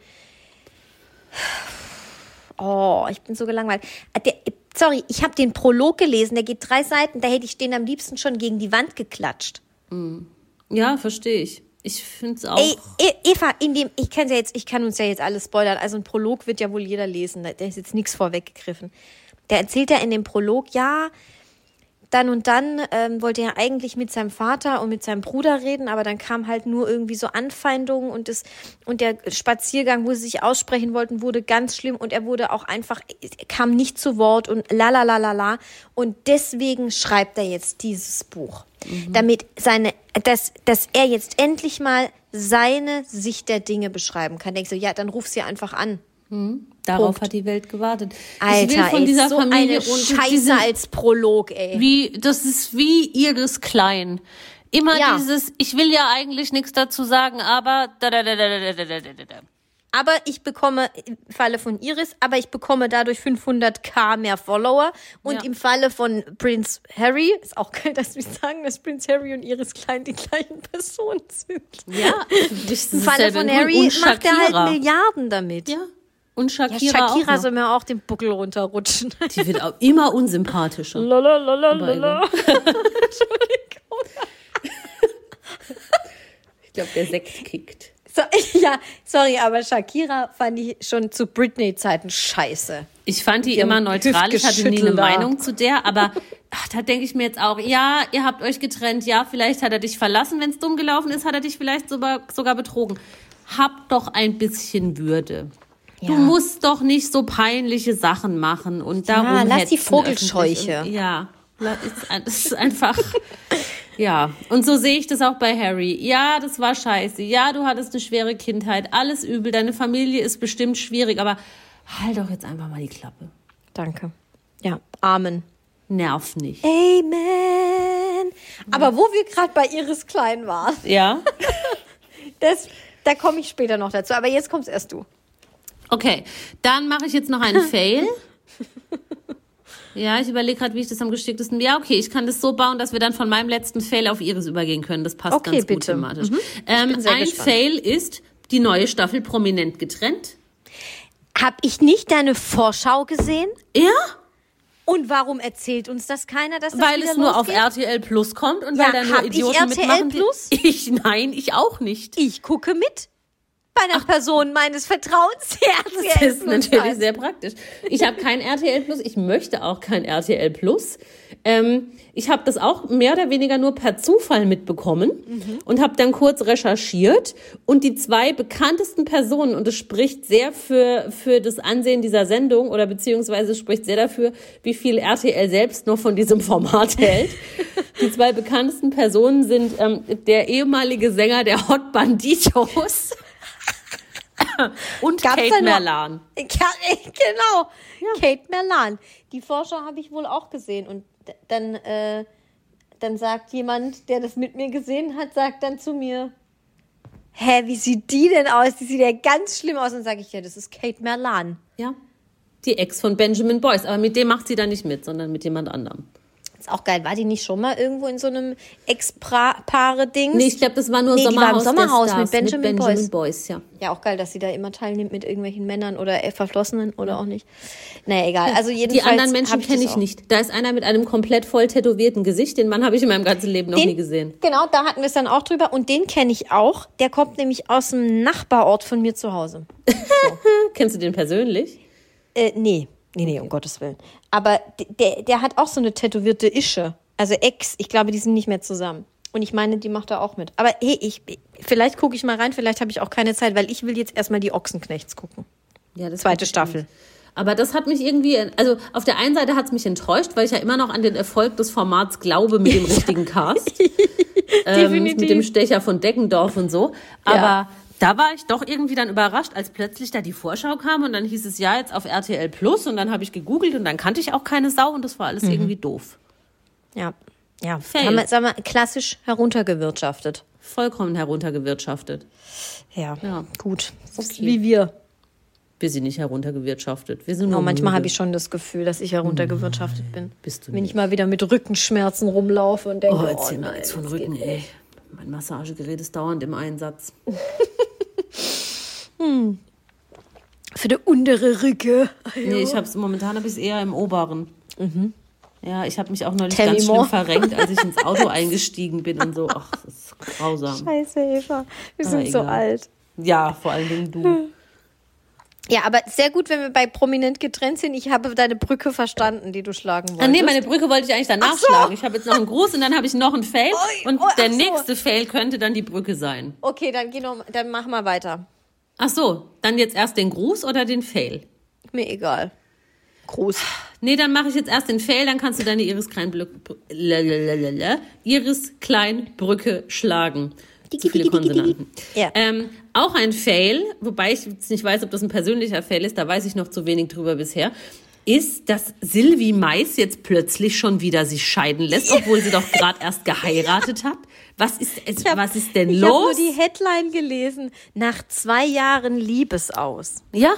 Oh, ich bin so gelangweilt. Äh, Der, sorry, ich habe den Prolog gelesen, der geht drei Seiten, da hätte ich den am liebsten schon gegen die Wand geklatscht.
Ja, verstehe ich. Ich finde es auch.
Ey, E- Eva, in dem, ich kann ja jetzt, ich kann uns ja jetzt alles spoilern. Also ein Prolog wird ja wohl jeder lesen. Da ist jetzt nichts vorweggegriffen. Der erzählt ja in dem Prolog, ja, dann und dann ähm, wollte er eigentlich mit seinem Vater und mit seinem Bruder reden, aber dann kam halt nur irgendwie so Anfeindungen und das und der Spaziergang, wo sie sich aussprechen wollten, wurde ganz schlimm und er wurde auch einfach kam nicht zu Wort und la la la la la und deswegen schreibt er jetzt dieses Buch, damit seine dass dass er jetzt endlich mal seine Sicht der Dinge beschreiben kann. Denkst du, ja, dann ruf sie einfach an.
Darauf
Punkt.
hat die Welt gewartet.
Alter,
ich will von
ey,
dieser
so
Familie
eine Scheiße als Prolog, ey.
wie, das ist wie Iris Klein. Immer
Ja.
dieses, ich will ja eigentlich nichts dazu sagen, aber da, da, da, da, da, da, da, da, da.
Aber ich bekomme im Falle von Iris, aber ich bekomme dadurch 500k mehr Follower. Und
Ja.
im Falle von Prince Harry, ist auch geil, dass wir sagen, dass Prince Harry und Iris Klein die gleichen Personen sind.
Ja,
Im Falle von Harry macht er halt Milliarden damit.
Ja. Und
Ja,
Shakira,
Shakira
auch noch.
soll mir auch den Buckel runterrutschen.
Die wird auch immer unsympathischer.
Lalalala.
Ich glaube, der Sekt kickt.
So, ja, sorry, aber Shakira fand ich schon zu Britney-Zeiten scheiße.
Ich fand die immer neutral. Ich hatte nie eine. Meinung zu der, aber ach, da denke ich mir jetzt auch, ja, ihr habt euch getrennt, ja, vielleicht hat er dich verlassen, wenn es dumm gelaufen ist, hat er dich vielleicht sogar, sogar betrogen. Hab doch ein bisschen Würde. Du
Ja.
musst doch nicht so peinliche Sachen machen und darum
Ja, lass die Vogelscheuche.
Und, ja, das ist einfach. Ja, und so sehe ich das auch bei Harry. Ja, das war scheiße. Ja, du hattest eine schwere Kindheit. Alles übel. Deine Familie ist bestimmt schwierig, aber halt doch jetzt einfach mal die Klappe.
Danke. Ja, Amen.
Nerv nicht.
Amen. Aber wo wir gerade bei Iris Klein waren,
Ja?
das, da komme ich später noch dazu. Aber jetzt kommst erst du.
Okay, dann mache ich jetzt noch einen Fail. Ja, ich überlege gerade, wie ich das am geschicktesten. Ja, okay, ich kann das so bauen, dass wir dann von meinem letzten Fail auf Iris übergehen können. Das passt
Okay,
ganz gut
bitte.
thematisch.
Mhm.
Ähm, ein
gespannt.
Fail ist die neue Staffel prominent getrennt.
Hab ich nicht deine Vorschau gesehen?
Ja,
Und warum erzählt uns das keiner, dass das
weil es nur auf
losgeht?
RTL Plus kommt und
Ja,
weil da nur
hab ich
Idioten
RTL
mitmachen.
Plus?
Ich nein, ich auch nicht.
Ich gucke mit. Bei einer Person meines Vertrauens RTL
Das ist natürlich sehr praktisch. Ich habe kein RTL Plus, ich möchte auch kein RTL Plus. Ähm, ich habe das auch mehr oder weniger nur per Zufall mitbekommen und habe dann kurz recherchiert und die zwei bekanntesten Personen, und es spricht sehr für, für das Ansehen dieser Sendung oder beziehungsweise spricht sehr dafür, wie viel RTL selbst noch von diesem Format hält. Die zwei bekanntesten Personen sind ähm, der ehemalige Sänger der Hot Banditos und
Gab's
Kate
da
Merlan.
Ja, genau. Kate Merlan. Die Vorschau habe ich wohl auch gesehen. Und dann, äh, dann sagt jemand, der das mit mir gesehen hat, sagt dann zu mir, hä, wie sieht die denn aus? Die sieht ja ganz schlimm aus. Und sage ich, ja, das ist Kate Merlan.
Ja. Die Ex von Benjamin Boyce. Aber mit dem macht sie dann nicht mit, sondern mit jemand anderem.
Ist auch geil. War die nicht schon mal irgendwo in so einem Ex-Paare-Dings?
Nee, ich glaube, das war nur
Nee, die war im
Sommerhaus,
Sommerhaus
Stars
mit Benjamin Boyce.
Boyce. ja.
Ja, auch geil, dass sie da immer teilnimmt mit irgendwelchen Männern oder äh, Verflossenen oder auch nicht. Naja, egal. Also
Die
jedenfalls
anderen Menschen kenne ich
auch.
nicht. Da ist einer mit einem komplett voll tätowierten Gesicht. Den Mann habe ich in meinem ganzen Leben noch
Den-
nie gesehen.
Genau, da hatten wir es dann auch drüber. Und den kenne ich auch. Der kommt nämlich aus dem Nachbarort von mir zu Hause.
Kennst du den persönlich?
Äh, nee. Nee, nee, um Gottes Willen. Aber der, der hat auch so eine tätowierte Ische. Also Ex. Ich glaube, die sind nicht mehr zusammen. Und ich meine, die macht er auch mit. Aber hey, ich, vielleicht gucke ich mal rein. Vielleicht habe ich auch keine Zeit, weil ich will jetzt erstmal die Ochsenknechts gucken.
Ja, das
Zweite Staffel.
Aber das hat mich irgendwie, also auf der einen Seite hat es mich enttäuscht, weil ich ja immer noch an den Erfolg des Formats glaube mit dem richtigen Cast. ähm,
Definitiv.
mit dem Stecher von Deckendorf und so. Aber
Ja.
Da war ich doch irgendwie dann überrascht, als plötzlich da die Vorschau kam und dann hieß es ja jetzt auf RTL Plus und dann habe ich gegoogelt und dann kannte ich auch keine Sau und das war alles irgendwie doof.
Ja. Ja.
Fail.
Haben wir, sagen wir, klassisch heruntergewirtschaftet.
Vollkommen heruntergewirtschaftet.
Ja.
Ja.
Gut.
Okay.
Wie wir.
Wir sind nicht heruntergewirtschaftet. Wir sind
Oh,
nur
manchmal
müde.
habe ich schon das Gefühl, dass ich heruntergewirtschaftet bin.
Bist du
Wenn
nicht.
ich mal wieder mit Rückenschmerzen rumlaufe und denke,
Oh,
oh,
erzähl mir
nein,
von Rücken, ey. Mein Massagegerät ist dauernd im Einsatz.
Für die untere Rücke.
Nee, ich hab's momentan habe ich es eher im oberen. Ja, ich habe mich auch neulich
Tell
ganz schlimm
more.
verrenkt, als ich ins Auto eingestiegen bin und so. Ach, das ist grausam.
Scheiße, Eva. Wir
Aber
sind so
egal.
alt.
Ja, vor allen Dingen du.
Ja, aber sehr gut, wenn wir bei Prominent getrennt sind. Ich habe deine Brücke verstanden, die du schlagen wolltest.
Ah, nee, meine Brücke wollte ich eigentlich danach
Ach so.
schlagen. Ich habe jetzt noch einen Gruß und dann habe ich noch einen Fail.
Ui,
Und
oh,
der
so.
nächste Fail könnte dann die Brücke sein.
Okay, dann, geh noch, dann mach mal weiter.
Ach so, dann jetzt erst den Gruß oder den Fail?
Mir egal. Groß.
Nee, dann mache ich jetzt erst den Fail, dann kannst du deine Iris Kleinbrücke, Iris Kleinbrücke schlagen. Zu viele Konsonanten.
Ja.
Ähm, auch ein Fail, wobei ich jetzt nicht weiß, ob das ein persönlicher Fail ist, da weiß ich noch zu wenig drüber bisher, ist, dass Sylvie Mais jetzt plötzlich schon wieder sich scheiden lässt, obwohl sie doch gerade erst geheiratet hat. Was ist, es,
hab-
was ist denn
Ich habe nur
los?
die Headline gelesen. Nach zwei Jahren Liebesaus.
Ja,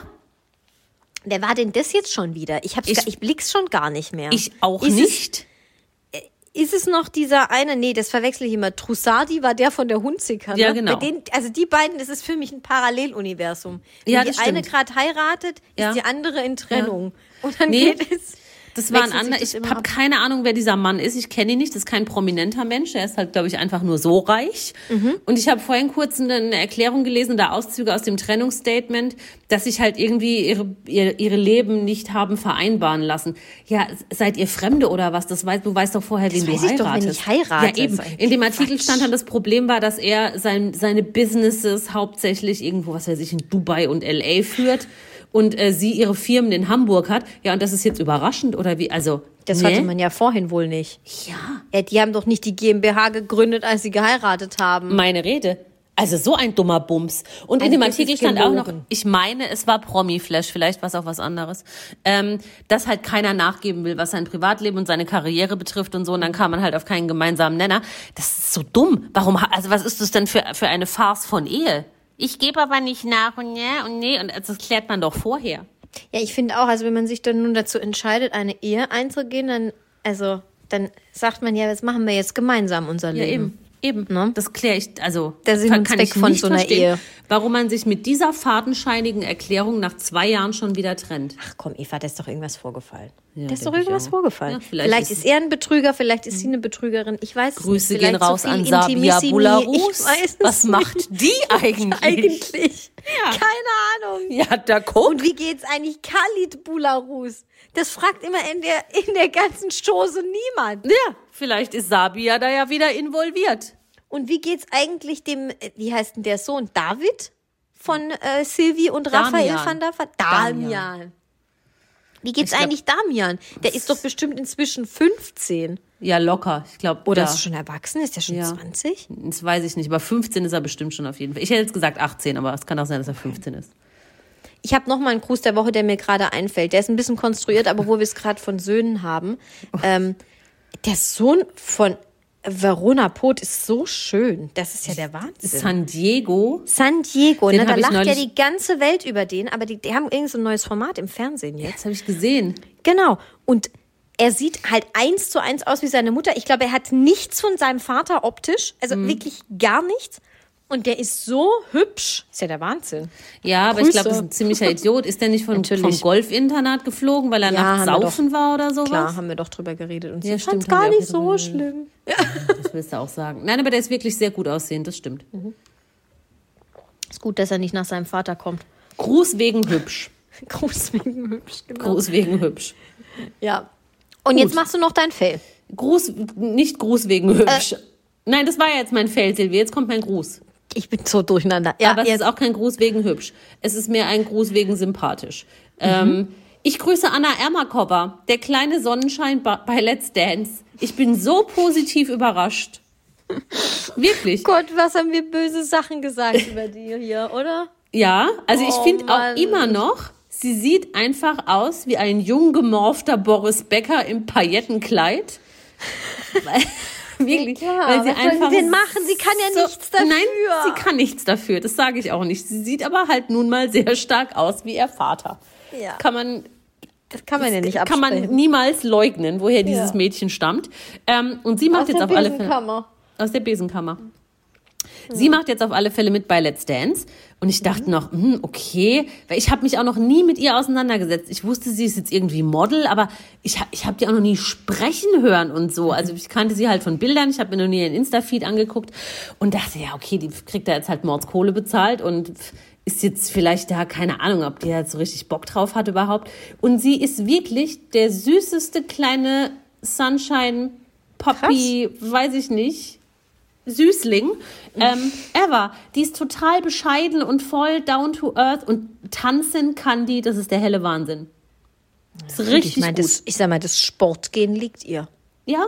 Wer war denn das jetzt schon wieder? Ich, hab's
Ich-
gar, ich blick's schon gar nicht mehr.
ich auch
ist
nicht.
Es, ist es noch dieser eine, nee, das verwechsel ich immer. Trussardi war der von der Hunziker. Ne?
Ja, genau.
Denen, also die beiden, das ist für mich ein Paralleluniversum. Wenn
Ja,
die
das
eine
stimmt.
gerade heiratet, ist
Ja.
die andere in Trennung. Und dann
Nee.
geht es.
Das war ein
sich
anderer.
das
Ich habe
ab.
keine Ahnung, wer dieser Mann ist. Ich kenne ihn nicht. Das ist kein prominenter Mensch. Er ist halt, glaube ich, einfach nur so reich.
Mhm.
Und ich habe vorhin kurz eine, Erklärung gelesen, da Auszüge aus dem Trennungsstatement, dass sich halt irgendwie ihre, ihr, ihre Leben nicht haben vereinbaren lassen. Ja, seid ihr Fremde oder was? Das weißt, du weißt doch vorher, wen du
weiß ich
heiratest.
doch, wenn ich heirate.
Ja, eben.
Das
In dem Artikel
Quatsch.
stand dann, das Problem war, dass er sein, seine Businesses hauptsächlich irgendwo, was weiß ich, in Dubai und LA führt. Und äh, sie ihre Firmen in Hamburg hat. Ja, und das ist jetzt überraschend oder wie? Also
Das
nee?
hatte man ja vorhin wohl nicht.
Ja,
Ja, die haben doch nicht die GmbH gegründet, als sie geheiratet haben.
meine Rede. Also so ein dummer Bums. Und in
Also
dem
das
Artikel stand auch noch, ich meine, es war Promi-Flash, vielleicht war es auch was anderes, ähm, dass halt keiner nachgeben will, was sein Privatleben und seine Karriere betrifft und so. Und dann kam man halt auf keinen gemeinsamen Nenner. Das ist so dumm. Warum, also was ist das denn für, für eine Farce von Ehe? Ich gebe aber nicht nach und ne und nee. Und das klärt man doch vorher.
Ja, ich finde auch, also wenn man sich dann nun dazu entscheidet, eine Ehe einzugehen, dann, also, dann sagt man ja, das machen wir jetzt gemeinsam unser
Ja,
Leben.
eben. Eben.
Ne?
Das kläre ich, also
Der Sinn
kann ich
von
nicht
so einer
verstehen,
Ehe.
warum man sich mit dieser fadenscheinigen Erklärung nach zwei Jahren schon wieder trennt.
Ach komm, Eva, da ist doch irgendwas vorgefallen.
Ja,
da ist doch irgendwas vorgefallen.
Ja,
vielleicht
vielleicht
ist,
ist-
er ein Betrüger, vielleicht ist sie eine Betrügerin. Ich weiß
Grüße
nicht.
gehen raus an Sabia. Bularus. Was macht die eigentlich?
eigentlich?
Ja.
Keine Ahnung.
Ja, da guck.
Und wie geht's eigentlich Khalid Bularus? Das fragt immer in der, in der ganzen Chose niemand.
Ja, vielleicht ist Sabia da ja wieder involviert.
Und wie geht's eigentlich dem, äh, wie heißt denn der Sohn? David? Von äh, Sylvie und Raphael
Damian.
van der Vaart?
Damian.
Damian. Wie geht's
glaub-
eigentlich Damian? Der ist doch bestimmt inzwischen 15.
Ja, locker. Ich glaube,
Oder
ja.
ist er schon erwachsen? Ist er schon
Ja.
20?
Das weiß ich nicht, aber 15 ist er bestimmt schon auf jeden Fall. Ich hätte jetzt gesagt 18, aber es kann auch sein, dass er 15 ist.
Ich habe noch mal einen Gruß der Woche, der mir gerade einfällt. Der ist ein bisschen konstruiert, aber wo wir es gerade von Söhnen haben. Ähm, der Sohn von Verona Pot ist so schön. Das ist ja der Wahnsinn.
San Diego.
San Diego,
Den
ne? da lacht ja die ganze Welt über den, aber die, die haben irgend so ein neues Format im Fernsehen jetzt.
Das habe ich gesehen.
Genau. Und er sieht halt eins zu eins aus wie seine Mutter. Ich glaube, er hat nichts von seinem Vater optisch, also
Mhm.
wirklich gar nichts. Und der ist so hübsch. Ist ja der Wahnsinn.
Ja, aber ich glaube,
Grüße.
das ist ein ziemlicher Idiot. Ist der nicht von, vom Golfinternat geflogen, weil er
Ja,
nachts saufen war oder sowas?
Klar, haben wir doch drüber geredet. Und
Ja,
sie fand's
stimmt,
gar nicht so
geredet.
schlimm.
Das willst du auch sagen. Nein, aber der ist wirklich sehr gut aussehend, das stimmt.
Ist gut, dass er nicht nach seinem Vater kommt.
Gruß wegen hübsch.
Gruß wegen hübsch, genau.
Gruß wegen hübsch.
Ja. Und jetzt machst du noch dein Fell.
Gruß, nicht Gruß wegen
Äh.
hübsch. Nein, das war ja jetzt mein Feld, Silvia. Jetzt kommt mein Gruß.
Ich bin so durcheinander. Ja,
aber es ist auch kein Gruß wegen hübsch. Es ist mehr ein Gruß wegen sympathisch.
Mhm.
Ähm, ich grüße Anna Ermakova, der kleine Sonnenschein bei Let's Dance. Ich bin so positiv überrascht. Wirklich.
Gott, was haben wir böse Sachen gesagt über die hier, oder?
Ja, also ich
Oh,
finde auch immer noch, sie sieht einfach aus wie ein jung gemorfter Boris Becker im Paillettenkleid. Wirklich,
klar,
weil sie einfach
sie denn machen? Sie kann ja nichts dafür.
Nein, sie kann nichts dafür. Das sage ich auch nicht. Sie sieht aber halt nun mal sehr stark aus wie ihr Vater.
Ja.
Kann man
Das kann man ja nicht
kann man
absprechen.
niemals leugnen, woher dieses
Ja.
Mädchen stammt. Ähm, und sie macht
Aus
jetzt
der
auf alle Fälle
Besenkammer.
aus der Besenkammer. Sie macht jetzt auf alle Fälle mit bei Let's Dance. Und ich dachte noch, hm, okay, weil ich habe mich auch noch nie mit ihr auseinandergesetzt. Ich wusste, sie ist jetzt irgendwie Model, aber ich, ich habe die auch noch nie sprechen hören und so. Also ich kannte sie halt von Bildern, ich habe mir noch nie ihren Insta-Feed angeguckt und dachte, ja, okay, die kriegt da jetzt halt Mordskohle bezahlt und ist jetzt vielleicht da, keine Ahnung, ob die jetzt so richtig Bock drauf hat überhaupt. Und sie ist wirklich der süßeste kleine Sunshine Puppy, weiß ich nicht, Süßling ähm, ever. Die ist total bescheiden und voll down to earth und tanzen kann die, das ist der helle Wahnsinn. ist richtig
ich meine,
gut.
das, ich sag mal, das Sportgehen liegt ihr.
ja?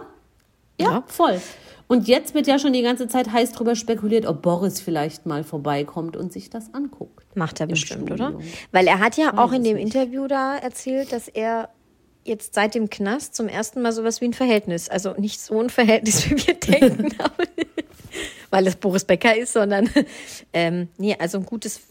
ja,
Ja.
voll. Und jetzt wird ja schon die ganze Zeit heiß drüber spekuliert, ob Boris vielleicht mal vorbeikommt und sich das anguckt.
Macht er bestimmt, oder?
Studio.
Weil er hat ja auch in dem
nicht.
Interview da erzählt, dass er jetzt seit dem Knast zum ersten Mal sowas wie ein Verhältnis, also nicht so ein Verhältnis, wie wir denken, aber, weil es Boris Becker ist, sondern ähm, nee, also ein gutes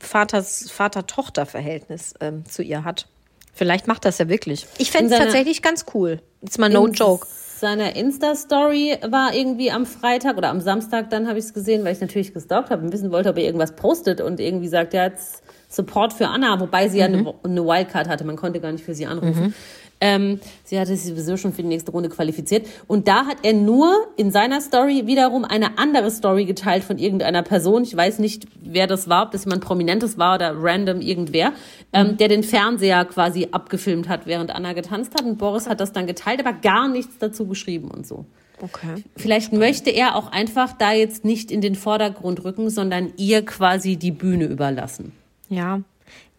Vaters, Vater-Tochter-Verhältnis ähm, zu ihr hat. Vielleicht macht das ja wirklich. Ich fände es tatsächlich ganz cool. Jetzt mal no joke.
Seiner Insta-Story war irgendwie am Freitag oder am Samstag, dann habe ich es gesehen, weil ich natürlich gestalkt habe und wissen wollte, ob er irgendwas postet und irgendwie sagt, ja, jetzt Support für Anna, wobei sie ja eine, eine Wildcard hatte, man konnte gar nicht für sie anrufen. Ähm, sie hatte sich sowieso schon für die nächste Runde qualifiziert. Und da hat er nur in seiner Story wiederum eine andere Story geteilt von irgendeiner Person. Ich weiß nicht, wer das war, ob das jemand Prominentes war oder random irgendwer, ähm, der den Fernseher quasi abgefilmt hat, während Anna getanzt hat. Und Boris hat das dann geteilt, aber gar nichts dazu geschrieben und so.
Okay.
Vielleicht möchte er auch einfach da jetzt nicht in den Vordergrund rücken, sondern ihr quasi die Bühne überlassen.
Ja,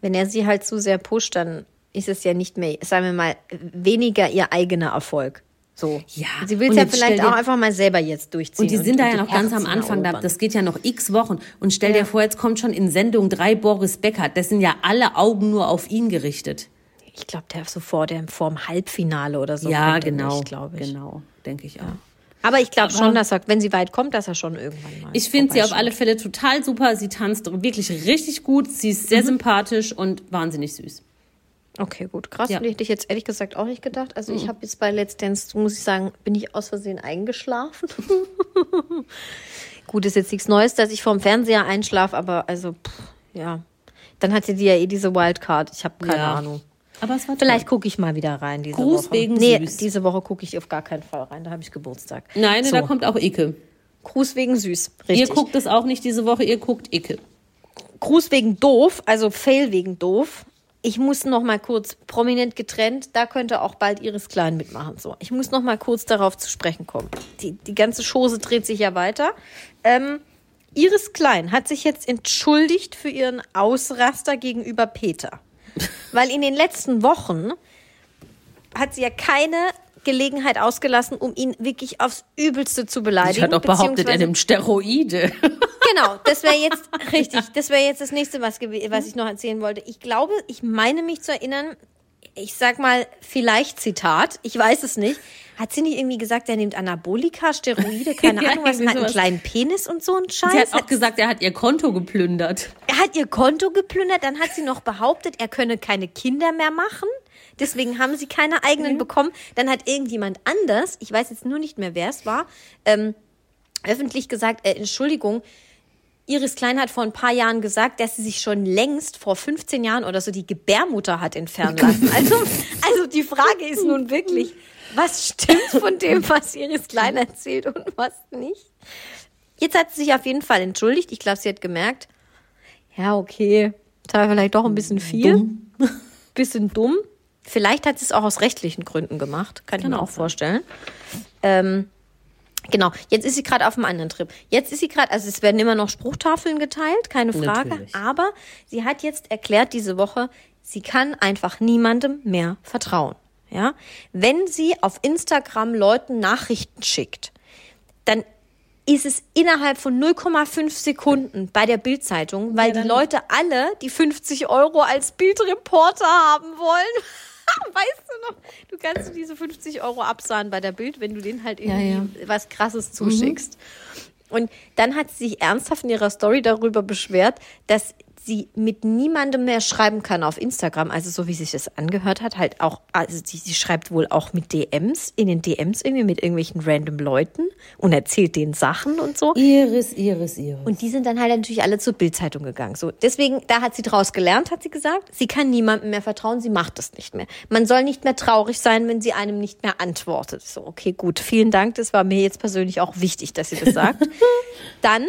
wenn er sie halt zu sehr pusht, dann ist es ja nicht mehr, sagen wir mal, weniger ihr eigener Erfolg. So.
Ja,
Sie will
und
es ja vielleicht auch einfach mal selber jetzt durchziehen.
Und die sind da ja noch ganz am Anfang, da, das geht ja noch x Wochen. Und stell dir vor, jetzt kommt schon in Sendung drei Boris Becker. Das sind ja alle Augen nur auf ihn gerichtet.
ich glaube, der ist so vor dem, vor dem Halbfinale oder so.
ja, genau.
glaube ich.
Genau, denke ich auch.
Aber ich glaube schon, dass er, wenn sie weit kommt, dass er schon irgendwann mal.
Ich finde sie auf alle Fälle total super. Sie tanzt wirklich richtig gut. Sie ist
Mhm.
sehr sympathisch und wahnsinnig süß.
Okay, gut. Krass,
Ja. Mhm.
hätte ich jetzt ehrlich gesagt auch nicht gedacht. Also ich habe jetzt bei Let's Dance, muss ich sagen, bin ich aus Versehen eingeschlafen. gut, ist jetzt nichts Neues, dass ich vorm Fernseher einschlafe, aber also, pff, ja. Dann hatte die ja eh diese Wildcard. Ich habe keine
Ja.
Ahnung.
Aber es war
Vielleicht gucke ich mal wieder rein diese
Gruß
Woche.
wegen
nee,
süß.
diese Woche gucke ich auf gar keinen Fall rein. Da habe ich Geburtstag.
Nein,
so.
da kommt auch Icke.
Gruß wegen süß.
Ihr
Richtig.
guckt es auch nicht diese Woche, ihr guckt Icke.
Gruß wegen doof, also Fail wegen doof. Ich muss noch mal kurz prominent getrennt, da könnte auch bald Iris Klein mitmachen. So, ich muss noch mal kurz darauf zu sprechen kommen. Die, die ganze Chose dreht sich ja weiter. Ähm, Iris Klein hat sich jetzt entschuldigt für ihren Ausraster gegenüber Peter. Weil in den letzten Wochen hat sie ja keine Gelegenheit ausgelassen, um ihn wirklich aufs Übelste zu beleidigen.
Ich hat auch behauptet, er nimmt Steroide.
Genau, das wäre jetzt richtig. Das wäre jetzt das nächste, was, was ich noch erzählen wollte. Ich glaube, ich meine mich zu erinnern, ich sag mal, vielleicht Zitat, ich weiß es nicht. Hat sie nicht irgendwie gesagt, er nimmt Anabolika, Steroide, keine
Ja,
Ahnung was, und hat einen kleinen Penis und so einen Scheiß?
Sie hat auch gesagt, er hat ihr Konto geplündert.
Er hat ihr Konto geplündert, dann hat sie noch behauptet, er könne keine Kinder mehr machen. Deswegen haben sie keine eigenen bekommen. Dann hat irgendjemand anders, ich weiß jetzt nur nicht mehr, wer es war, ähm, öffentlich gesagt, äh, Entschuldigung, Iris Klein hat vor ein paar Jahren gesagt, dass sie sich schon längst vor 15 Jahren oder so die Gebärmutter hat entfernen lassen. Also, also die Frage ist nun wirklich, was stimmt von dem, was Iris Klein erzählt und was nicht? Jetzt hat sie sich auf jeden Fall entschuldigt. Ich glaube, sie hat gemerkt, ja, okay, das war vielleicht doch ein bisschen viel. Bisschen dumm. Vielleicht hat sie es auch aus rechtlichen Gründen gemacht. Kann ich mir
auch
vorstellen. Ähm, genau, jetzt ist sie gerade auf einem anderen Trip. Jetzt ist sie gerade, also es werden immer noch Spruchtafeln geteilt, keine Frage.
Natürlich.
Aber sie hat jetzt erklärt diese Woche, sie kann einfach niemandem mehr vertrauen. Ja, wenn sie auf Instagram Leuten Nachrichten schickt, dann ist es innerhalb von 0,5 Sekunden bei der Bildzeitung, weil die Leute alle die 50 Euro als Bildreporter haben wollen. Weißt du noch? Du kannst diese 50 Euro absahen bei der Bild, wenn du denen halt irgendwie was Krasses zuschickst. Und dann hat sie sich ernsthaft in ihrer Story darüber beschwert, dass sie mit niemandem mehr schreiben kann auf Instagram. Also so wie sich das angehört hat, halt auch, also sie, sie schreibt wohl auch mit DMs, in den DMs irgendwie mit irgendwelchen random Leuten und erzählt denen Sachen und so.
Iris, Iris, Iris.
Und die sind dann halt natürlich alle zur Bildzeitung gegangen. So, deswegen, da hat sie draus gelernt, hat sie gesagt. Sie kann niemandem mehr vertrauen, sie macht das nicht mehr. Man soll nicht mehr traurig sein, wenn sie einem nicht mehr antwortet. So, okay, gut, vielen Dank. Das war mir jetzt persönlich auch wichtig, dass sie das sagt. dann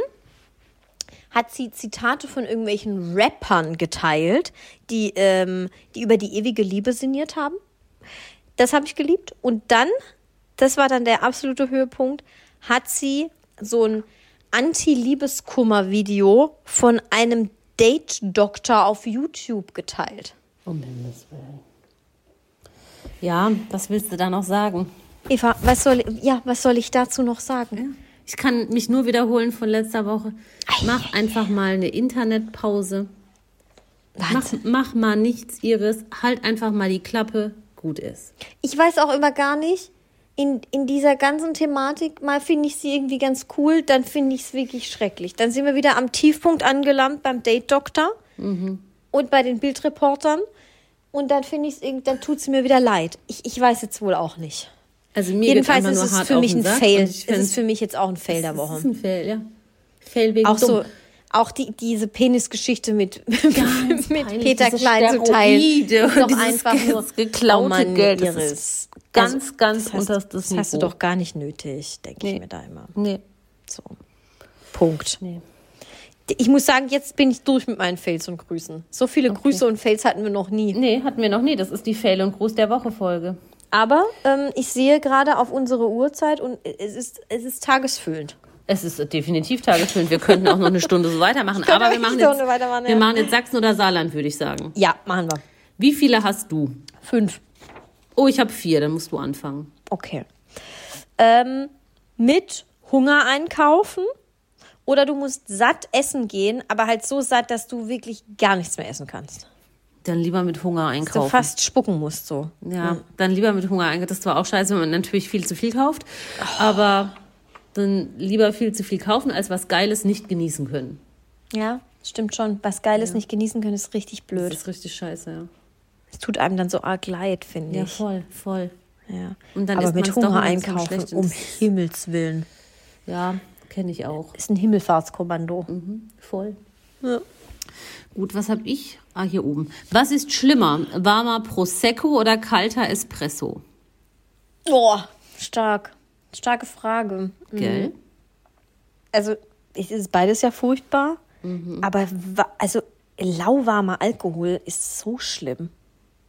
hat sie Zitate von irgendwelchen Rappern geteilt, die, ähm, die über die ewige Liebe sinniert haben. Das habe ich geliebt. Und dann, das war dann der absolute Höhepunkt, hat sie so ein Anti-Liebeskummer-Video von einem Date-Doktor auf YouTube geteilt.
Um Himmels Willen. Ja, was willst du da noch sagen?
Eva, was soll, ja, was soll ich dazu noch sagen?
Ich kann mich nur wiederholen von letzter Woche. Mach einfach mal eine Internetpause. Mach, mach mal nichts, Iris. Halt einfach mal die Klappe. Gut ist.
Ich weiß auch immer gar nicht, in, in dieser ganzen Thematik, mal finde ich sie irgendwie ganz cool, dann finde ich es wirklich schrecklich. Dann sind wir wieder am Tiefpunkt angelangt beim Date-Doktor und bei den Bildreportern. Und dann finde ich es, dann tut es mir wieder leid. Ich, ich weiß jetzt wohl auch nicht.
Also mir
Jedenfalls ist es für mich ein
Sack
Fail. Es
ich
ist für mich jetzt auch ein Fail der Woche.
ist ein Fail, ja. Fail wegen
Auch so,
dumm.
auch die, diese Penisgeschichte mit, mit
peinlich,
Peter Klein zu teilen.
Steroide
Ist doch
dieses
einfach nur
geklaute
Mann,
Geld. Das ist ganz,
Also,
ganz
das hast,
unterstes
Das hast du doch gar nicht nötig, denke ich
Nee.
mir da immer.
Nee,
So. Punkt.
nee.
Ich muss sagen, jetzt bin ich durch mit meinen Fails und Grüßen. So viele Grüße und Fails hatten wir noch nie.
Nee, hatten wir noch nie. Das ist die Fail- und Gruß der Woche-Folge.
Aber ähm, ich sehe gerade auf unsere Uhrzeit und es ist, es ist tagesfüllend.
Es ist definitiv tagesfüllend. Wir könnten auch noch eine Stunde so weitermachen. Aber wir machen, jetzt,
weitermachen,
wir
ja.
machen jetzt Sachsen oder Saarland, würde ich sagen.
Ja, machen wir.
Wie viele hast du?
Fünf.
Oh, ich habe vier. Dann musst du anfangen.
Okay. Ähm, mit Hunger einkaufen oder du musst satt essen gehen, aber halt so satt, dass du wirklich gar nichts mehr essen kannst.
Dann lieber mit Hunger
Dass du
einkaufen.
fast spucken musst so.
Ja, dann lieber mit Hunger einkaufen. Das ist zwar auch scheiße, wenn man natürlich viel zu viel kauft, aber dann lieber viel zu viel kaufen, als was Geiles nicht genießen können.
Ja, stimmt schon. Was Geiles nicht genießen können, ist richtig
Das
blöd.
ist richtig scheiße, ja.
Es tut einem dann so arg leid, finde
Ja,
ich.
voll, voll.
Ja.
Und dann
Aber mit Hunger einkaufen, um
das-
Himmels Willen.
Ja, kenne ich auch.
Ist ein Himmelfahrtskommando.
Voll. Gut, was habe ich? Ah, hier oben. Was ist schlimmer? Warmer Prosecco oder kalter Espresso?
Boah, stark. Starke Frage.
Gell?
Also, es ist beides ja furchtbar. Aber wa- also lauwarmer Alkohol ist so schlimm.